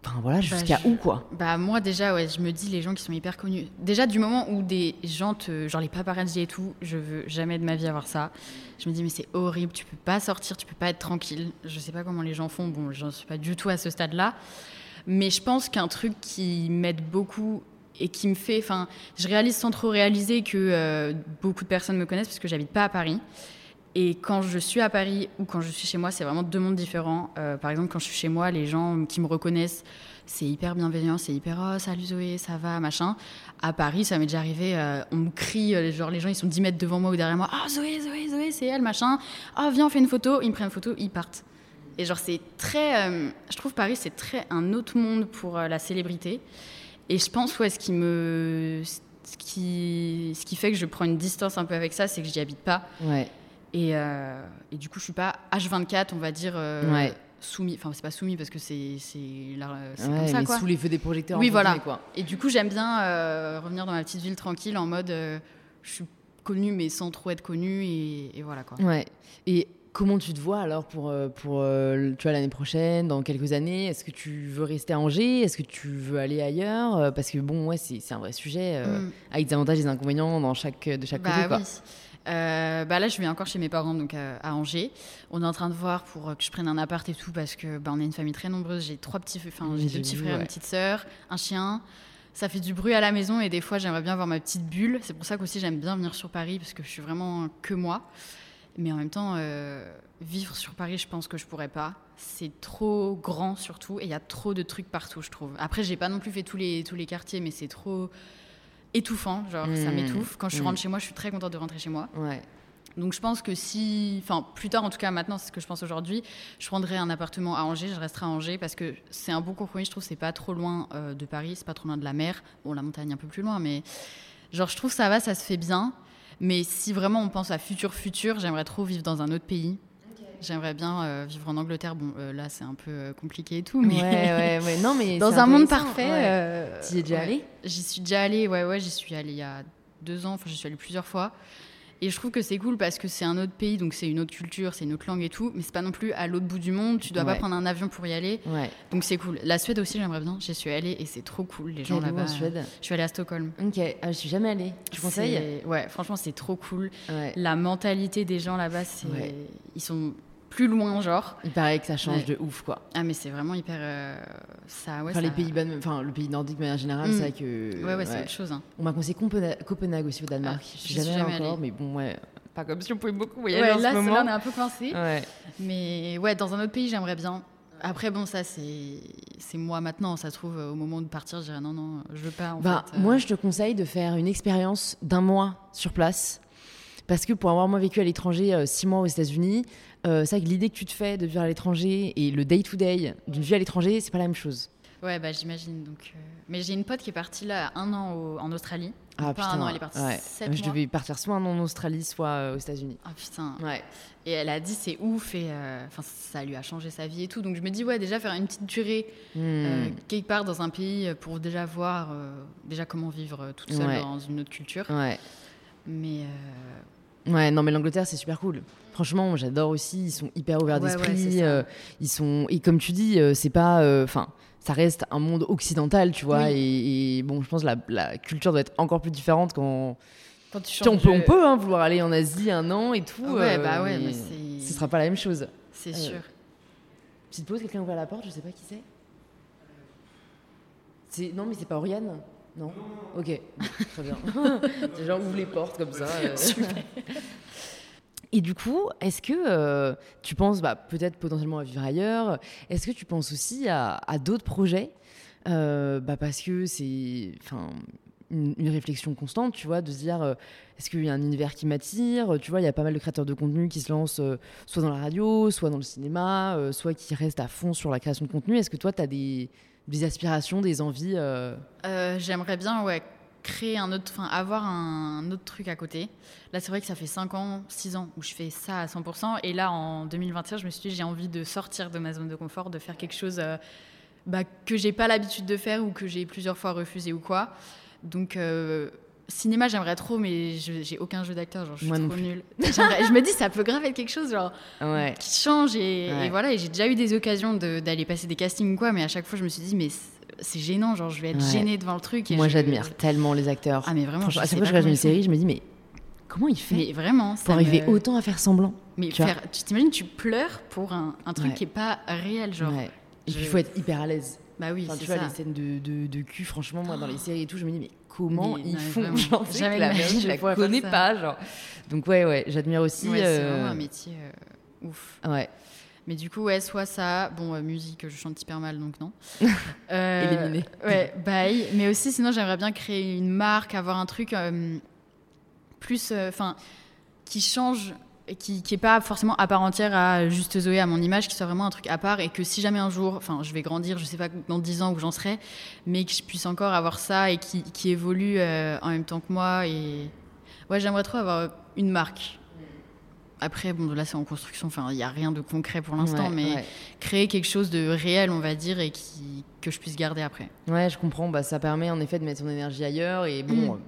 enfin voilà, jusqu'à je- où quoi? Bah moi déjà ouais, je me dis les gens qui sont hyper connus. Déjà du moment où des gens te genre les paparazzi et tout, je veux jamais de ma vie avoir ça. Je me dis mais c'est horrible, tu peux pas sortir, tu peux pas être tranquille. Je sais pas comment les gens font. Bon, j'en suis pas du tout à ce stade-là. Mais je pense qu'un truc qui m'aide beaucoup et qui me fait enfin, je réalise sans trop réaliser que euh, beaucoup de personnes me connaissent parce que j'habite pas à Paris. Et quand je suis à Paris ou quand je suis chez moi, c'est vraiment deux mondes différents. Euh, par exemple, quand je suis chez moi, les gens qui me reconnaissent, c'est hyper bienveillant, c'est hyper oh salut Zoé, ça va, machin. À Paris, ça m'est déjà arrivé, euh, on me crie, genre les gens ils sont 10 mètres devant moi ou derrière moi, ah Zoé, Zoé, Zoé, c'est elle, machin. Ah viens, on fait une photo, ils me prennent une photo, ils partent. Et genre c'est très, euh, je trouve Paris c'est très un autre monde pour euh, la célébrité. Et je pense ouais, ce qui me, ce qui, ce qui fait que je prends une distance un peu avec ça, c'est que j'y habite pas. Ouais. Et, euh, et du coup, je suis pas H24, on va dire, Ouais. soumis. Enfin, c'est pas soumis parce que c'est c'est Ouais, comme ça, mais quoi. sous les feux des projecteurs. Oui, voilà. quoi. Et du coup, j'aime bien revenir dans ma petite ville tranquille en mode je suis connue, mais sans trop être connue. Et, et voilà, quoi. Ouais. Et comment tu te vois alors pour, euh, pour euh, tu vois, l'année prochaine, dans quelques années? Est-ce que tu veux rester à Angers? Est-ce que tu veux aller ailleurs? Euh, Parce que bon, ouais, c'est c'est un vrai sujet, Mm. avec des avantages et des inconvénients dans chaque, de chaque Bah côté. Quoi. oui. Euh, bah là, je vais encore chez mes parents, donc à, à Angers. On est en train de voir pour que je prenne un appart et tout, parce que bah, on est une famille très nombreuse. J'ai trois petits, enfin j'ai deux petits frères, ouais. une petite sœur, un chien. Ça fait du bruit à la maison et des fois j'aimerais bien avoir ma petite bulle. C'est pour ça qu'aussi j'aime bien venir sur Paris parce que je suis vraiment que moi. Mais en même temps, euh, vivre sur Paris, je pense que je pourrais pas. C'est trop grand surtout et il y a trop de trucs partout, je trouve. Après, j'ai pas non plus fait tous les tous les quartiers, mais c'est trop étouffant. Genre, ça Mm. m'étouffe. Quand je Mm. rentre chez moi, je suis très contente de rentrer chez moi. Ouais. Donc je pense que si, enfin plus tard en tout cas maintenant c'est ce que je pense aujourd'hui, je prendrai un appartement à Angers, je resterai à Angers parce que c'est un bon compromis, je trouve c'est pas trop loin euh, de Paris, c'est pas trop loin de la mer, bon la montagne un peu plus loin mais genre je trouve ça va, ça se fait bien, mais si vraiment on pense à futur futur, j'aimerais trop vivre dans un autre pays. J'aimerais bien euh, vivre en Angleterre. Bon, euh, là, c'est un peu euh, compliqué et tout, mais Ouais, ouais, ouais. Non, mais [LAUGHS] dans un monde parfait. euh, T'y es déjà ouais. allé J'y suis déjà allée, ouais, ouais, j'y suis allée il y a deux ans, enfin, j'y suis allée plusieurs fois. Et je trouve que c'est cool parce que c'est un autre pays, donc c'est une autre culture, c'est une autre langue et tout, mais c'est pas non plus à l'autre bout du monde, tu dois Ouais. pas prendre un avion pour y aller, Ouais. donc c'est cool. La Suède aussi, j'aimerais bien, j'y suis allée et c'est trop cool, les gens là-bas. en Suède? Je suis allée à Stockholm. Ok, ah, je suis jamais allée. Tu conseilles? Ouais, franchement, c'est trop cool. Ouais. La mentalité des gens là-bas, c'est. Ils sont plus loin, genre. Il paraît que ça change Ouais. de ouf, quoi. Ah, mais c'est vraiment hyper. euh, Ça, ouais, enfin, les ça- pays, bas- enfin, le pays nordique, de manière générale, Mm. c'est vrai que. Ouais, ouais, c'est autre chose. hein. On m'a conseillé Copenhague, Copenhague aussi au Danemark. Ah, je suis jamais, jamais encore, allée. mais bon, ouais. Pas comme si on pouvait beaucoup voyager Ouais, en là, ce c'est- moment. là, on est un peu coincé. Ouais. Mais ouais, dans un autre pays, j'aimerais bien. Après, bon, ça, c'est c'est moi maintenant. Ça se trouve, euh, au moment de partir, je dirais non, non, je veux pas. En Bah, fait, euh. Moi, je te conseille de faire une expérience d'un mois sur place. Parce que pour avoir moi vécu à l'étranger, euh, six mois aux États-Unis, euh, c'est vrai que l'idée que tu te fais de vivre à l'étranger et le day-to-day d'une vie à l'étranger, c'est pas la même chose. Ouais, bah, j'imagine. Donc, euh, Mais j'ai une pote qui est partie là un an au- en Australie. Ah Pas un an, elle est partie ouais. sept Je mois. devais partir soit en Australie, soit euh, aux États-Unis. Ah putain. Ouais. Et elle a dit c'est ouf et euh, ça lui a changé sa vie et tout. Donc je me dis ouais déjà faire une petite durée Hmm. quelque part dans un pays pour déjà voir déjà comment vivre toute seule Ouais. dans une autre culture. Ouais. Mais Ouais, non, mais l'Angleterre, c'est super cool. Franchement, j'adore aussi. Ils sont hyper ouverts Ouais, d'esprit. euh, ils sont et comme tu dis, euh, c'est pas, enfin, ça reste un monde occidental, tu vois. Oui. Et, et bon, je pense que la, la culture doit être encore plus différente quand. quand tu sais, on changes peut, on peut hein, vouloir aller en Asie un an et tout. Ouais euh, bah ouais mais- mais. Ce sera pas la même chose. C'est Euh, sûr. Petite pause, quelqu'un ouvre la porte, je sais pas qui c'est. C'est non mais c'est pas Oriane Non. Ok, [LAUGHS] très bien. [LAUGHS] Genre ouvre les portes comme ça. euh. [LAUGHS] Et du coup, est-ce que euh, tu penses bah, peut-être potentiellement à vivre ailleurs Est-ce que tu penses aussi à, à d'autres projets Euh, bah, Parce que c'est une, une réflexion constante, tu vois, de se dire euh, est-ce qu'il y a un univers qui m'attire Tu vois, il y a pas mal de créateurs de contenu qui se lancent soit dans la radio, soit dans le cinéma, soit qui restent à fond sur la création de contenu. Est-ce que toi, tu as des, des aspirations, des envies euh, Euh, J'aimerais bien, ouais, créer un autre, avoir un autre truc à côté. Là, c'est vrai que ça fait 5 ans, 6 ans où je fais ça à 100%. Et là, en 2021, je me suis dit, j'ai envie de sortir de ma zone de confort, de faire quelque chose euh, bah, que j'ai pas l'habitude de faire ou que j'ai plusieurs fois refusé ou quoi. Donc, euh, cinéma, j'aimerais trop, mais j'ai aucun jeu d'acteur, genre, je suis Moi trop nulle. Je me dis, ça peut grave être quelque chose, genre, Ouais. qui change et, Ouais. et voilà et j'ai déjà eu des occasions de- d'aller passer des castings ou quoi mais à chaque fois je me suis dit mais c'est- gênant genre je vais être Ouais. gênée devant le truc et Moi, je- j'admire tellement les acteurs. ah mais vraiment je à chaque fois que je regarde une série, je me dis mais comment il fait mais vraiment pour ça arriver me- autant à faire semblant mais tu faire t'imagines tu pleures pour un, un truc qui est pas réel genre. Et puis il faut être hyper à l'aise. bah oui Enfin, tu vois, ça les scènes de, de, de cul, franchement, moi, dans les séries et tout, je me dis, mais comment ils font vraiment. Genre, Jamais que la de ma merde, vie, je la connais pas, genre. Donc, ouais, ouais, j'admire aussi. Ouais, c'est euh, vraiment un métier euh, ouf Ouais, mais du coup ouais soit ça bon euh, musique je chante hyper mal donc non [LAUGHS] Euh, Éliminé. ouais bye mais aussi sinon j'aimerais bien créer une marque avoir un truc euh, plus enfin qui change qui qui est pas forcément à part entière à juste Zoé à mon image qui soit vraiment un truc à part et que si jamais un jour enfin je vais grandir je sais pas dans 10 ans où j'en serai mais que je puisse encore avoir ça et qui, qui évolue euh, en même temps que moi et ouais j'aimerais trop avoir une marque après bon là c'est en construction enfin il y a rien de concret pour l'instant ouais, mais ouais. créer quelque chose de réel on va dire et qui que je puisse garder après Ouais, je comprends. Bah, ça permet en effet de mettre son énergie ailleurs. Et bon, Mm.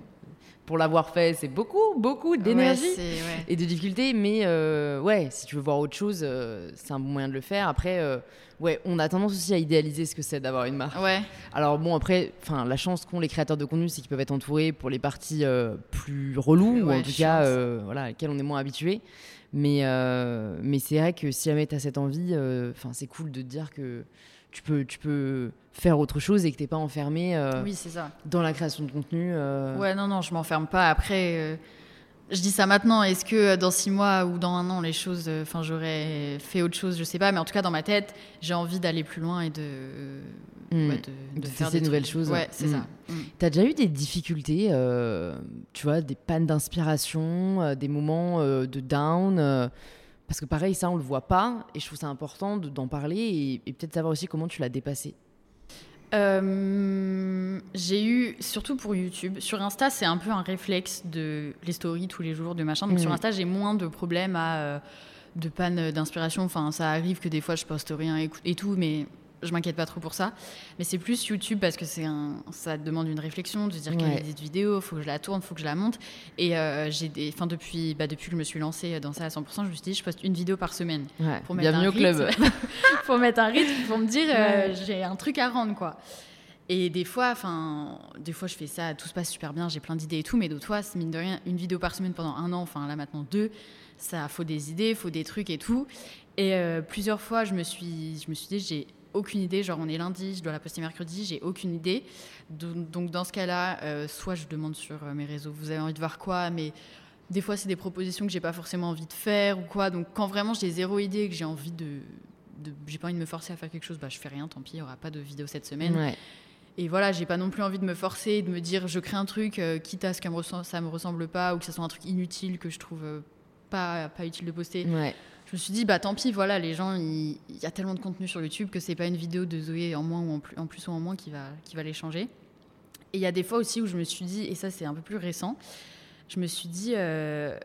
Pour l'avoir fait, c'est beaucoup, beaucoup d'énergie. Ouais, c'est- ouais. et de difficultés, mais euh, ouais, si tu veux voir autre chose, euh, c'est un bon moyen de le faire. Après, euh, ouais, on a tendance aussi à idéaliser ce que c'est d'avoir une marque. Ouais, Alors bon, après, enfin, la chance qu'ont les créateurs de contenu, c'est qu'ils peuvent être entourés pour les parties plus reloues, ou en tout cas, voilà, à laquelle on est moins habitué. Mais, mais c'est vrai que si jamais tu as cette envie, enfin, c'est cool de te dire que tu peux, tu peux faire autre chose et que t'es pas enfermé euh, oui, c'est ça. dans la création de contenu. euh. Ouais, non, non, je m'enferme pas. Après, euh, je dis ça maintenant. Est-ce que euh, dans six mois ou dans un an, les choses, enfin, j'aurais fait autre chose, je sais pas. Mais en tout cas, dans ma tête, j'ai envie d'aller plus loin et de, Mm. ouais, de, De faire des de nouvelles trucs. choses. Ouais, c'est Mm. ça. T'as déjà eu des difficultés, tu vois, des pannes d'inspiration, des moments de down Parce que pareil, ça, on le voit pas, et je trouve ça important de- d'en parler et, et peut-être savoir aussi comment tu l'as dépassé. Euh, j'ai eu, surtout pour YouTube, sur Insta, c'est un peu un réflexe de les stories tous les jours, de machin. Donc sur Insta, j'ai moins de problèmes à, euh, de panne d'inspiration. Enfin, ça arrive que des fois, je poste rien et, et tout, mais je m'inquiète pas trop pour ça. Mais c'est plus YouTube parce que c'est un, ça demande une réflexion, de se dire Ouais. idée de vidéo, faut que je la tourne, faut que je la monte. Et euh, j'ai des, enfin depuis, bah, depuis que je me suis lancée dans ça à 100%, je me suis dit, je poste une vidéo par semaine Ouais. pour mettre Bienvenue un au club. rythme. [LAUGHS] pour mettre un rythme, pour me dire euh, j'ai un truc à rendre quoi. Et des fois, enfin, des fois je fais ça, tout se passe super bien, j'ai plein d'idées et tout, mais d'autres fois, mine de rien, une vidéo par semaine pendant un an, enfin là maintenant deux, ça faut des idées, faut des trucs et tout. Et euh, plusieurs fois, je me suis, je me suis dit j'ai aucune idée, genre on est lundi, je dois la poster mercredi, j'ai aucune idée. Donc, dans ce cas-là, euh, soit je demande sur euh, mes réseaux, vous avez envie de voir quoi, mais des fois c'est des propositions que j'ai pas forcément envie de faire ou quoi. Donc quand vraiment j'ai zéro idée et que j'ai envie de, de j'ai pas envie de me forcer à faire quelque chose, bah je fais rien, tant pis, il y aura pas de vidéo cette semaine. Ouais. Et voilà, j'ai pas non plus envie de me forcer, et de me dire je crée un truc, euh, quitte à ce que ça me ressemble pas ou que ça soit un truc inutile que je trouve euh, pas, pas utile de poster. Ouais. Je me suis dit, bah tant pis, voilà, les gens, il y, a tellement de contenu sur YouTube que c'est pas une vidéo de Zoé en moins ou en plus, en ou en moins qui va, qui va les changer. Et il y a des fois aussi où je me suis dit, et ça c'est un peu plus récent, je me suis dit, euh,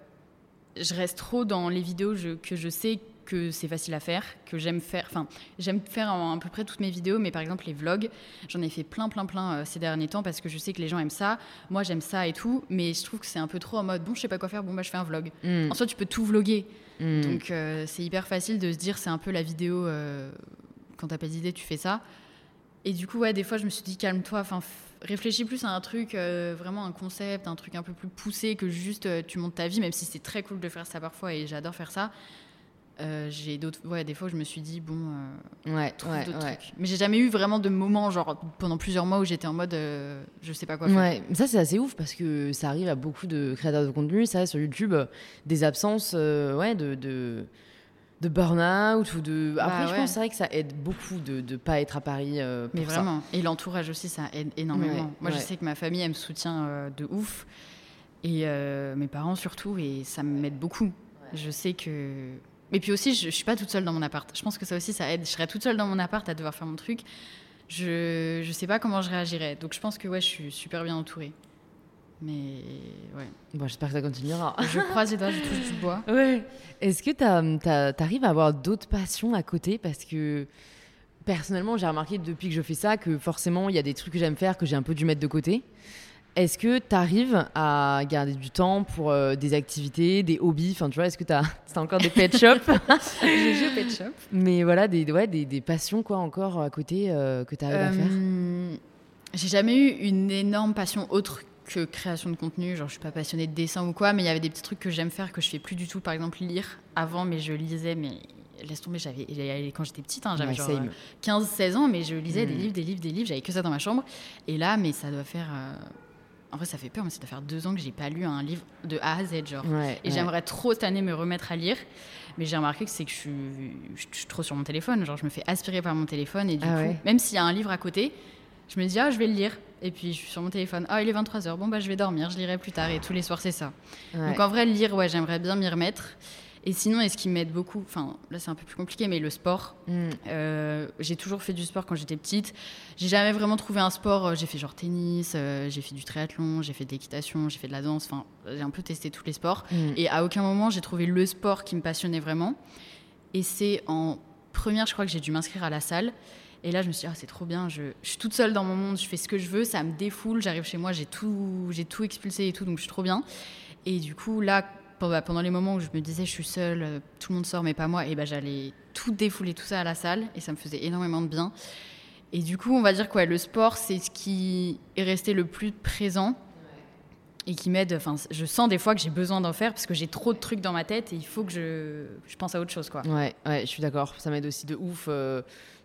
je reste trop dans les vidéos que je sais que c'est facile à faire, que j'aime faire. Enfin, j'aime faire à peu près toutes mes vidéos, mais par exemple les vlogs, j'en ai fait plein, plein, plein euh, ces derniers temps parce que je sais que les gens aiment ça. Moi, j'aime ça et tout, mais je trouve que c'est un peu trop en mode bon, je sais pas quoi faire, bon bah je fais un vlog. Mm. En soi, tu peux tout vloguer. Mm. Donc euh, c'est hyper facile de se dire c'est un peu la vidéo euh, quand t'as pas d'idée tu fais ça. Et du coup ouais des fois je me suis dit calme-toi, enfin réfléchis plus à un truc euh, vraiment un concept, un truc un peu plus poussé que juste euh, tu montes ta vie même si c'est très cool de faire ça parfois et j'adore faire ça. Euh, j'ai d'autres ouais des fois je me suis dit bon euh, Ouais, trouve ouais, d'autres ouais. trucs mais j'ai jamais eu vraiment de moment genre pendant plusieurs mois où j'étais en mode euh, je sais pas quoi faire Ouais, mais ça c'est assez ouf parce que ça arrive à beaucoup de créateurs de contenu, ça sur YouTube, des absences euh, ouais, de, de, de burn-out ou de... Après Bah je ouais. pense c'est vrai que ça aide beaucoup de ne pas être à Paris euh, pour mais ça. vraiment et l'entourage aussi ça aide énormément Ouais, moi je ouais. sais que ma famille elle me soutient euh, de ouf et euh, mes parents surtout et ça m'aide beaucoup je sais que et puis aussi je, je suis pas toute seule dans mon appart. Je pense que ça aussi ça aide. Je serais toute seule dans mon appart à devoir faire mon truc. Je je sais pas comment je réagirais. Donc je pense que ouais je suis super bien entourée. Mais ouais. Bon, j'espère que ça continuera. [LAUGHS] je croise les doigts je touche du bois. Ouais. Est-ce que tu arrives à avoir d'autres passions à côté? Parce que personnellement, j'ai remarqué depuis que je fais ça que forcément, il y a des trucs que j'aime faire que j'ai un peu dû mettre de côté. Est-ce que tu arrives à garder du temps pour euh, des activités, des hobbies? Enfin, tu vois, est-ce que tu as, [LAUGHS] encore des pet [LAUGHS] shops? J'ai joué au pet shop Mais voilà, des, ouais, des, des passions quoi encore à côté euh, que tu arrives à faire? Euh, J'ai jamais eu une énorme passion autre que création de contenu. Genre, je suis pas passionnée de dessin ou quoi, mais il y avait des petits trucs que j'aime faire que je fais plus du tout. Par exemple, lire. Avant, mais je lisais, mais laisse tomber, j'avais quand j'étais petite, hein, j'avais Ouais, genre same. 15-16 ans, mais je lisais des Mm. livres, des livres, des livres. J'avais que ça dans ma chambre. Et là, mais ça doit faire. En vrai, ça fait peur, mais ça doit faire deux ans que j'ai pas lu un livre de A à Z, genre. Ouais, Et ouais. j'aimerais trop cette année me remettre à lire. Mais j'ai remarqué que c'est que je suis, je suis trop sur mon téléphone. Genre, je me fais aspirer par mon téléphone. Et du Ah coup, ouais. même s'il y a un livre à côté, je me dis, ah, je vais le lire. Et puis, je suis sur mon téléphone. Ah, il est 23h. Bon, bah, je vais dormir. Je lirai plus tard. Et tous les soirs, c'est ça. Donc, en vrai, lire, ouais, j'aimerais bien m'y remettre. Et sinon, est-ce qui m'aide beaucoup Enfin, là, c'est un peu plus compliqué, mais le sport. Mm. Euh, j'ai toujours fait du sport quand j'étais petite. J'ai jamais vraiment trouvé un sport. Euh, J'ai fait genre tennis, euh, j'ai fait du triathlon, j'ai fait de l'équitation, j'ai fait de la danse. Enfin, j'ai un peu testé tous les sports. Mm. Et à aucun moment, j'ai trouvé le sport qui me passionnait vraiment. Et c'est en première, je crois que j'ai dû m'inscrire à la salle. Et là, je me suis dit, ah, c'est trop bien, je, je suis toute seule dans mon monde, je fais ce que je veux, ça me défoule, j'arrive chez moi, j'ai tout, j'ai tout expulsé et tout, donc je suis trop bien. Et du coup, là, pendant les moments où je me disais, je suis seule, euh, tout le monde sort, mais pas moi, et ben j'allais tout défouler, tout ça à la salle, et ça me faisait énormément de bien. Et du coup, on va dire que ouais, le sport, c'est ce qui est resté le plus présent et qui m'aide. Enfin, je sens des fois que j'ai besoin d'en faire parce que j'ai trop de trucs dans ma tête et il faut que je, je pense à autre chose, quoi. Ouais, ouais, je suis d'accord. Ça m'aide aussi de ouf. euh,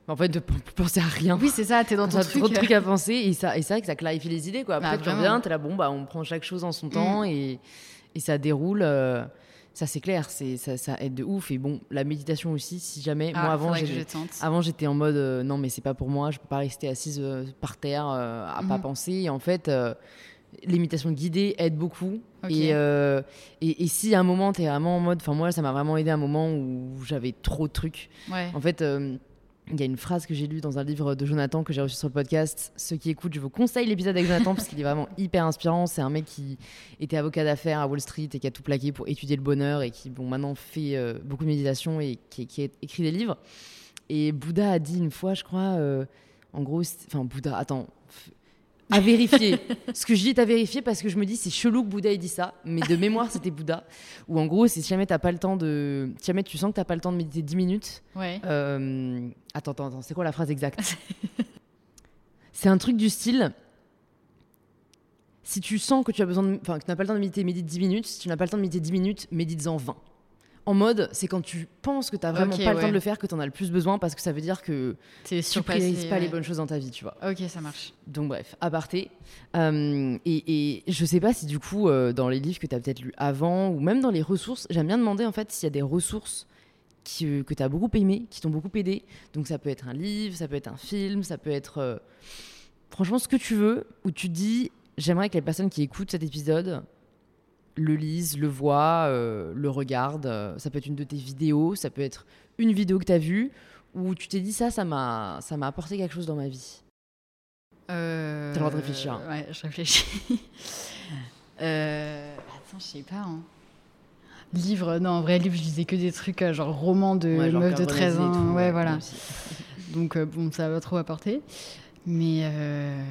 en fait, de penser à rien. Oui, c'est ça, t'es dans [LAUGHS] ton truc. trop de trucs à penser et ça et c'est vrai que ça clarifie les idées quoi. Après Bah, tu vraiment. reviens, t'es là bon bah on prend chaque chose en son temps et, et ça déroule. euh, ça c'est clair, c'est ça, ça aide de ouf et bon la méditation aussi si jamais Ah, moi avant j'ai- je tente. avant j'étais en mode euh, non mais c'est pas pour moi, je peux pas rester assise euh, par terre euh, à pas Mhm. penser et en fait l'imitation guidée aide beaucoup et, et, et si à un moment t'es vraiment en mode enfin moi ça m'a vraiment aidé à un moment où j'avais trop de trucs Ouais. en fait, il y a une phrase que j'ai lue dans un livre de Jonathan que j'ai reçu sur le podcast. Ceux qui écoutent, je vous conseille l'épisode avec Jonathan parce qu'il est vraiment hyper inspirant. C'est un mec qui était avocat d'affaires à Wall Street et qui a tout plaqué pour étudier le bonheur et qui, bon, maintenant fait euh, beaucoup de méditation et qui, a écrit des livres. Et Bouddha a dit une fois, je crois, euh, en gros, enfin Bouddha, attends, à vérifier. Ce que je dis est à vérifier parce que je me dis c'est chelou que Bouddha ait dit ça, mais de mémoire c'était Bouddha. Ou en gros, c'est si jamais t'as pas le temps de, si jamais tu sens que t'as pas le temps de méditer 10 minutes, Ouais. euh, Attends, attends, attends, c'est quoi la phrase exacte? C'est un truc du style. Si tu sens que tu as besoin de, enfin, que tu n'as pas le temps de méditer, médite 10 minutes. Si tu n'as pas le temps de méditer 10 minutes, médite-en 20. En mode, c'est quand tu penses que tu n'as vraiment pas le temps de le faire que tu en as le plus besoin parce que ça veut dire que tu priorises pas les bonnes choses dans ta vie, tu vois. Ok, ça marche. Donc bref, aparté. Euh, et, et je sais pas si du coup, euh, dans les livres que tu as peut-être lus avant, ou même dans les ressources, j'aime bien demander en fait s'il y a des ressources qui, euh, que tu as beaucoup aimées, qui t'ont beaucoup aidé. Donc ça peut être un livre, ça peut être un film, ça peut être euh, franchement ce que tu veux, où tu dis, j'aimerais que les personnes qui écoutent cet épisode le lisent, le voient, euh, le regardent. Euh, Ça peut être une de tes vidéos, ça peut être une vidéo que tu as vue, où tu t'es dit ça, ça m'a ça m'a apporté quelque chose dans ma vie. Euh... T'as le droit de réfléchir. Ouais, je réfléchis. [LAUGHS] euh... Attends, je sais pas. hein. Livre, non, en vrai, livre, je lisais que des trucs genre romans de Ouais, meufs de Cœur 13 brisé et ans. tout, ouais, voilà. Donc, euh, bon, ça va trop apporter. Mais. euh,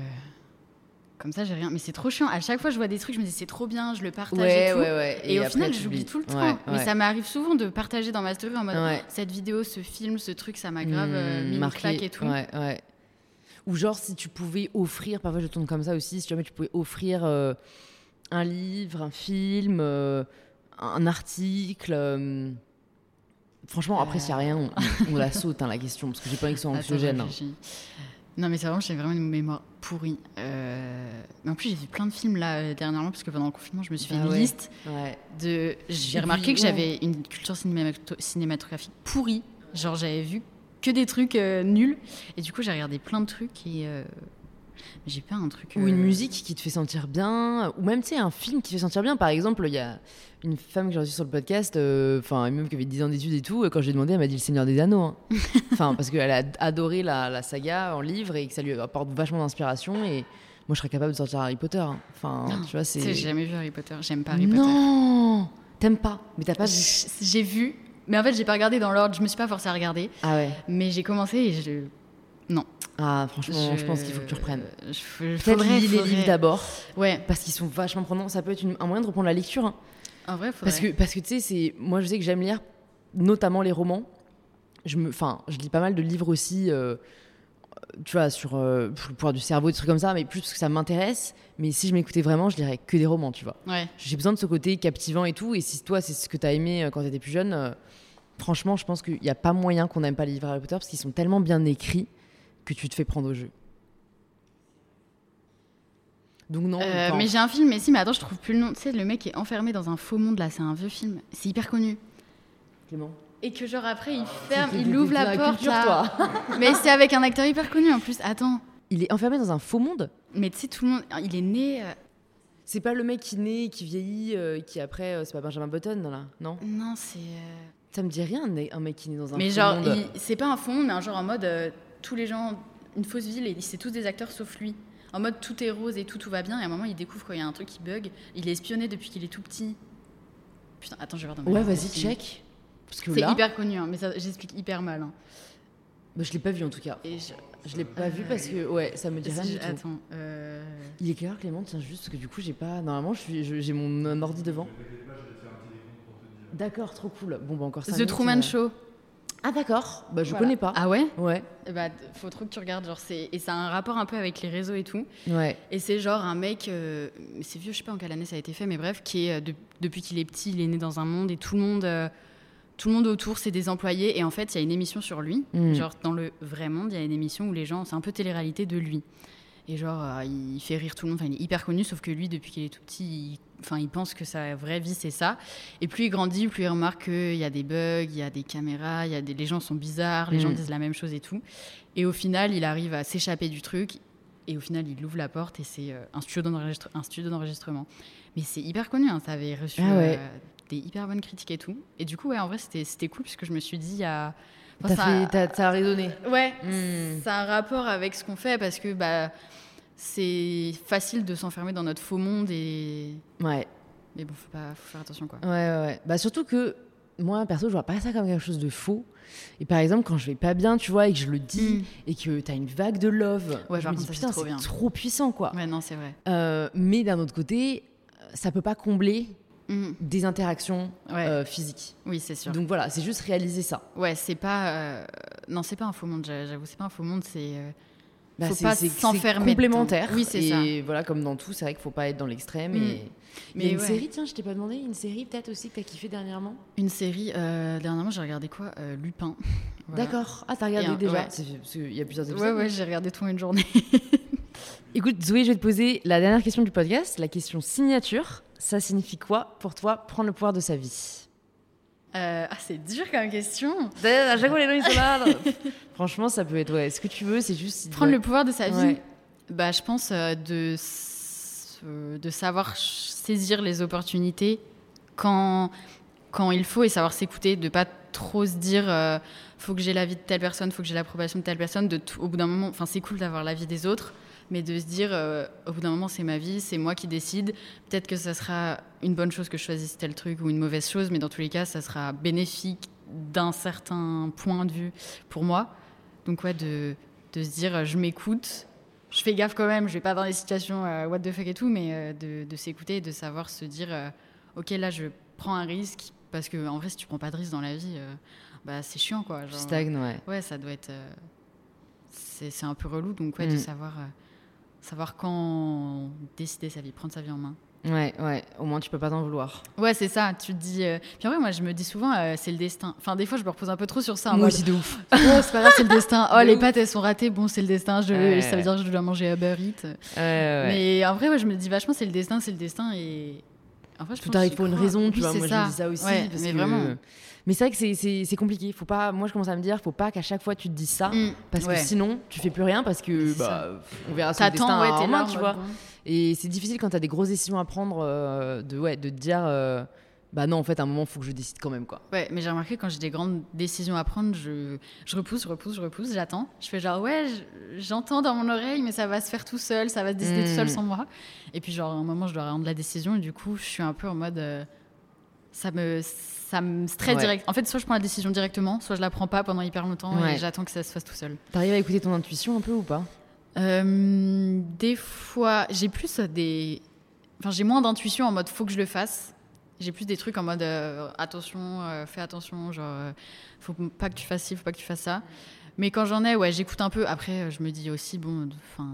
Comme ça, j'ai rien. Mais c'est trop chiant. À chaque fois, je vois des trucs, je me dis c'est trop bien, je le partage Ouais, et tout. ouais, ouais. Et, au après, final, j'oublie tout le temps. Mais ça m'arrive souvent de partager dans ma story en mode Ouais. cette vidéo, ce film, ce truc, ça m'a grave Mmh, mis marqué, et tout. Ou genre, si tu pouvais offrir, parfois je tourne comme ça aussi, si jamais tu pouvais offrir euh, un livre, un film, euh, un article, euh, Franchement, après, s'il n'y a rien, on, on la saute, hein, la question, parce que j'ai pas envie que ce soit Attends, anxiogène. hein. Non, mais c'est vraiment, j'ai vraiment une mémoire pourrie. Euh, Mais en plus, j'ai vu plein de films là dernièrement, parce que pendant le confinement, je me suis fait Bah une ouais. liste Ouais. de. J'ai remarqué que j'avais une culture cinémato- cinématographique pourrie. Genre, j'avais vu que des trucs euh, nuls. Et du coup, j'ai regardé plein de trucs et. euh, J'ai pas un truc. Ou une euh, musique qui te fait sentir bien, ou même, tu sais, un film qui te fait sentir bien. Par exemple, il y a une femme que j'ai reçue sur le podcast, euh, enfin, même qui avait 10 ans d'études et tout, euh, quand j'ai demandé, elle m'a dit Le Seigneur des Anneaux. hein. [LAUGHS] Enfin, parce qu'elle a adoré la, la saga en livre et que ça lui apporte vachement d'inspiration. Et moi, je serais capable de sortir Harry Potter. hein. Enfin, tu vois, c'est. j'ai jamais vu Harry Potter. J'aime pas Harry Potter. Non T'aimes pas Mais t'as pas vu J'ai vu, mais en fait, j'ai pas regardé dans l'ordre. Je me suis pas forcée à regarder. Ah ouais Mais j'ai commencé et je. Non. Ah, franchement, je, pense qu'il faut que tu reprennes. Peut-être lis les livres d'abord, Ouais, parce qu'ils sont vachement prenants. Ça peut être une- un moyen de reprendre la lecture. hein. en vrai, faudrait. Parce que, parce que tu sais, c'est- moi je sais que j'aime lire notamment les romans. Je, me, enfin, je lis pas mal de livres aussi, euh, tu vois, sur euh, le pouvoir du cerveau, des trucs comme ça, mais plus parce que ça m'intéresse. Mais si je m'écoutais vraiment, je lirais que des romans, tu vois. Ouais. J'ai besoin de ce côté captivant et tout. Et si toi, c'est ce que t'as aimé euh, quand t'étais plus jeune, euh, franchement, je pense qu'il n'y a pas moyen qu'on n'aime pas les livres Harry Potter parce qu'ils sont tellement bien écrits que tu te fais prendre au jeu. Donc non, Euh, mais j'ai un film, mais si, mais attends, je trouve plus le nom. Tu sais, le mec est enfermé dans un faux monde là, c'est un vieux film. C'est hyper connu. Clément. Et que genre après, il ferme, T'es- il ouvre la porte culture, là. toi. [LAUGHS] mais c'est avec un acteur hyper connu en plus. Attends. Il est enfermé dans un faux monde? Mais tu sais, tout le monde. Il est né. euh, C'est pas le mec qui naît, qui vieillit, euh, qui après, euh, c'est pas Benjamin Button, là, non? Non, c'est. euh, Ça me dit rien, un mec qui naît dans un Mais faux genre, monde. il- c'est pas un fond, mais un genre en mode euh, tous les gens, une fausse ville, et c'est tous des acteurs sauf lui. En mode tout est rose et tout, tout va bien, et à un moment il découvre qu'il y a un truc qui bug. Il est espionné depuis qu'il est tout petit. Putain, attends, je vais voir dans ma Ouais, vas-y, check. Parce que C'est là, hyper connu, hein, mais ça- j'explique hyper mal. hein. bah, je l'ai pas vu en tout cas. Et je- Je l'ai pas vu parce que, ouais, ça me dit rien du tout. Attends, euh, Il est quelle heure, Clément? Tiens, juste parce que du coup, j'ai pas. Normalement, je suis- je- j'ai mon euh, ordi devant. D'accord, trop cool. Bon, bah encore ça. The Truman Show. Ah, d'accord. Bah, je Voilà. connais pas. Ah ouais Ouais, Eh bah, faut trop que tu regardes. Genre, c'est et ça a un rapport un peu avec les réseaux et tout. ouais. Et c'est genre un mec, euh, c'est vieux, je sais pas en quelle année ça a été fait, mais bref, qui est euh, de- depuis qu'il est petit, il est né dans un monde et tout le monde, euh, tout le monde autour, c'est des employés. Et en fait, il y a une émission sur lui. Mm. Genre dans le vrai monde, il y a une émission où les gens, c'est un peu télé-réalité de lui. Et genre, euh, il fait rire tout le monde. Enfin, il est hyper connu, sauf que lui, depuis qu'il est tout petit, il, enfin, il pense que sa vraie vie c'est ça. Et plus il grandit, plus il remarque qu'il y a des bugs, il y a des caméras, il y a des, les gens sont bizarres, les Mm. gens disent la même chose et tout. Et au final, il arrive à s'échapper du truc. Et au final, il ouvre la porte et c'est euh, un studio d'enregistre- un studio d'enregistrement. Mais c'est hyper connu, hein, ça avait reçu Ah ouais. euh, des hyper bonnes critiques et tout. Et du coup, ouais, en vrai, c'était c'était cool puisque je me suis dit, il y a. T'as enfin, ça- fait- t'as- ça a résonné. Ouais, Hmm. ça a un rapport avec ce qu'on fait parce que bah, c'est facile de s'enfermer dans notre faux monde et. Ouais. Mais bon, faut, pas, faut faire attention quoi. Ouais, ouais, ouais. Bah, surtout que moi, perso, je vois pas ça comme quelque chose de faux. Et par exemple, quand je vais pas bien, tu vois, et que je le dis, Mm. et que t'as une vague de love, Ouais, je me dis c'est putain, trop c'est trop puissant, quoi. Ouais, non, c'est vrai. Euh, mais d'un autre côté, ça peut pas combler Mm. des interactions Ouais, euh, physiques. oui, c'est sûr. Donc voilà, c'est juste réaliser ça. Ouais, c'est pas. euh, Non, c'est pas un faux monde, j'a- j'avoue, c'est pas un faux monde, c'est. euh, Bah, Faut c'est- pas s'enfermer c'est complémentaire. Oui, c'est et ça. voilà, comme dans tout, c'est vrai qu'il faut pas être dans l'extrême. Mm. Et... Il y Mais a une ouais. série, tiens, je t'ai pas demandé, une série peut-être aussi que t'as kiffé dernièrement? Une série, euh, dernièrement, j'ai regardé quoi? Lupin. [LAUGHS] Voilà. D'accord. Ah, t'as regardé Et un- déjà ouais. Parce qu'il y a plusieurs épisodes. Ouais, ouais, j'ai regardé tout en une journée. [LAUGHS] Écoute, Zoé, je vais te poser la dernière question du podcast, la question signature. Ça signifie quoi pour toi prendre le pouvoir de sa vie? Euh, ah, c'est dur comme question. À chaque fois, les noms, ils sont là. [LAUGHS] Franchement, ça peut être, ouais, ce que tu veux, c'est juste. Prendre le pouvoir de sa vie, Ouais. bah, je pense euh, de, euh, de savoir saisir les opportunités quand, quand il faut et savoir s'écouter, de pas trop se dire euh, faut que j'ai l'avis de telle personne, faut que j'ai l'approbation de telle personne. De tout- au bout d'un moment, enfin c'est cool d'avoir l'avis des autres, mais de se dire euh, au bout d'un moment c'est ma vie, c'est moi qui décide. Peut-être que ça sera une bonne chose que je choisisse tel truc ou une mauvaise chose, mais dans tous les cas ça sera bénéfique d'un certain point de vue pour moi. Donc ouais, de, de se dire je m'écoute, je fais gaffe quand même, je vais pas dans des situations euh, what the fuck et tout, mais euh, de, de s'écouter et de savoir se dire ok là je prends un risque parce que en vrai si tu prends pas de risque dans la vie, bah c'est chiant quoi. Tu genre, stagnes, ouais. Ouais, ça doit être c'est un peu relou donc ouais Mm. de savoir euh, savoir quand décider sa vie, prendre sa vie en main. Ouais, ouais, au moins tu peux pas t'en vouloir. Ouais, c'est ça, tu te dis. euh, Puis en vrai, moi je me dis souvent, euh, c'est le destin. Enfin, des fois je me repose un peu trop sur ça. Moi aussi de ouf. [LAUGHS] Oh, c'est pas grave, c'est le destin. [LAUGHS] Oh, De les ouf. pâtes elles sont ratées, bon, c'est le destin. Je... Ouais, Ça veut dire que je dois manger. Ouais, ouais, ouais. Mais en vrai, ouais, je me dis vachement, c'est le destin, c'est le destin. Et en vrai, je Tout arrive pour une raison, tu Oui, vois. c'est Moi, je ça. me dis ça aussi. Parce mais que- vraiment. Mais c'est vrai que c'est- compliqué. Faut pas. Moi, je commence à me dire, faut pas qu'à chaque fois tu te dises ça, Mm. parce Ouais. que sinon, tu fais plus rien, parce que bah, on verra son destin ouais, en main, tu vois. Et c'est difficile quand t'as des grosses décisions à prendre, euh, de ouais, de te dire, euh, bah non, en fait, à un moment, faut que je décide quand même, quoi. Ouais, mais j'ai remarqué quand j'ai des grandes décisions à prendre, je, je repousse, je repousse, je repousse, j'attends. Je fais genre, ouais, je- j'entends dans mon oreille, mais ça va se faire tout seul, ça va se décider tout seul Mm. sans moi. Et puis, genre, à un moment, je dois rendre la décision, et du coup, je suis un peu en mode. euh, ça me. Ça me stresse Ouais. direct. En fait, soit je prends la décision directement, soit je la prends pas pendant hyper longtemps Ouais. et j'attends que ça se fasse tout seul. T'arrives à écouter ton intuition un peu ou pas? Euh, des fois, j'ai plus des. Enfin, j'ai moins d'intuition en mode faut que je le fasse. J'ai plus des trucs en mode euh, attention, euh, fais attention, genre faut pas que tu fasses ci, faut pas que tu fasses ça. Mais quand j'en ai, ouais, j'écoute un peu. Après, euh, je me dis aussi, bon, enfin,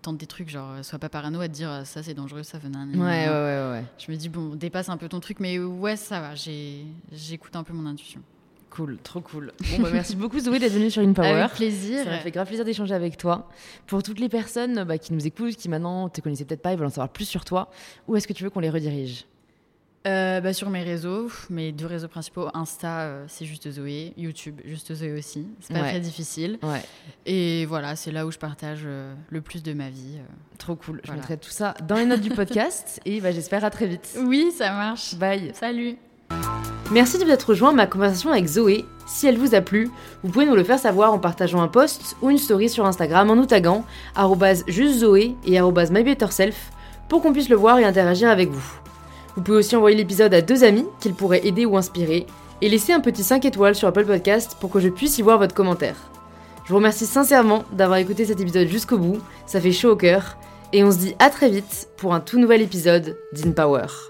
tente des trucs, genre, euh, sois pas parano à te dire euh, ça c'est dangereux, ça veut Ouais, ouais, ouais, ouais. Je me dis, bon, dépasse un peu ton truc, mais ouais, ça va, j'écoute un peu mon intuition. Cool, trop cool. Bon, bah, merci beaucoup Zoé d'être venue sur InPower. Avec plaisir. Ça m'a fait grave plaisir d'échanger avec toi. Pour toutes les personnes bah, qui nous écoutent, qui maintenant te connaissaient peut-être pas et veulent en savoir plus sur toi, où est-ce que tu veux qu'on les redirige? Euh, bah, sur mes réseaux, mes deux réseaux principaux, Insta, euh, c'est juste Zoé, YouTube, juste Zoé aussi. C'est pas Ouais. très difficile. Ouais, Et voilà, c'est là où je partage euh, le plus de ma vie. trop cool. Je mettrai tout ça dans les notes du podcast [LAUGHS] et bah, j'espère à très vite. Oui, ça marche. Bye. Salut. Merci de vous être rejoint à ma conversation avec Zoé. Si elle vous a plu, vous pouvez nous le faire savoir en partageant un post ou une story sur Instagram en nous taguant juste Zoé et mybetterself pour qu'on puisse le voir et interagir avec vous. Vous pouvez aussi envoyer l'épisode à deux amis qu'il pourrait aider ou inspirer et laisser un petit 5 étoiles sur Apple Podcast pour que je puisse y voir votre commentaire. Je vous remercie sincèrement d'avoir écouté cet épisode jusqu'au bout, ça fait chaud au cœur et on se dit à très vite pour un tout nouvel épisode d'InPower.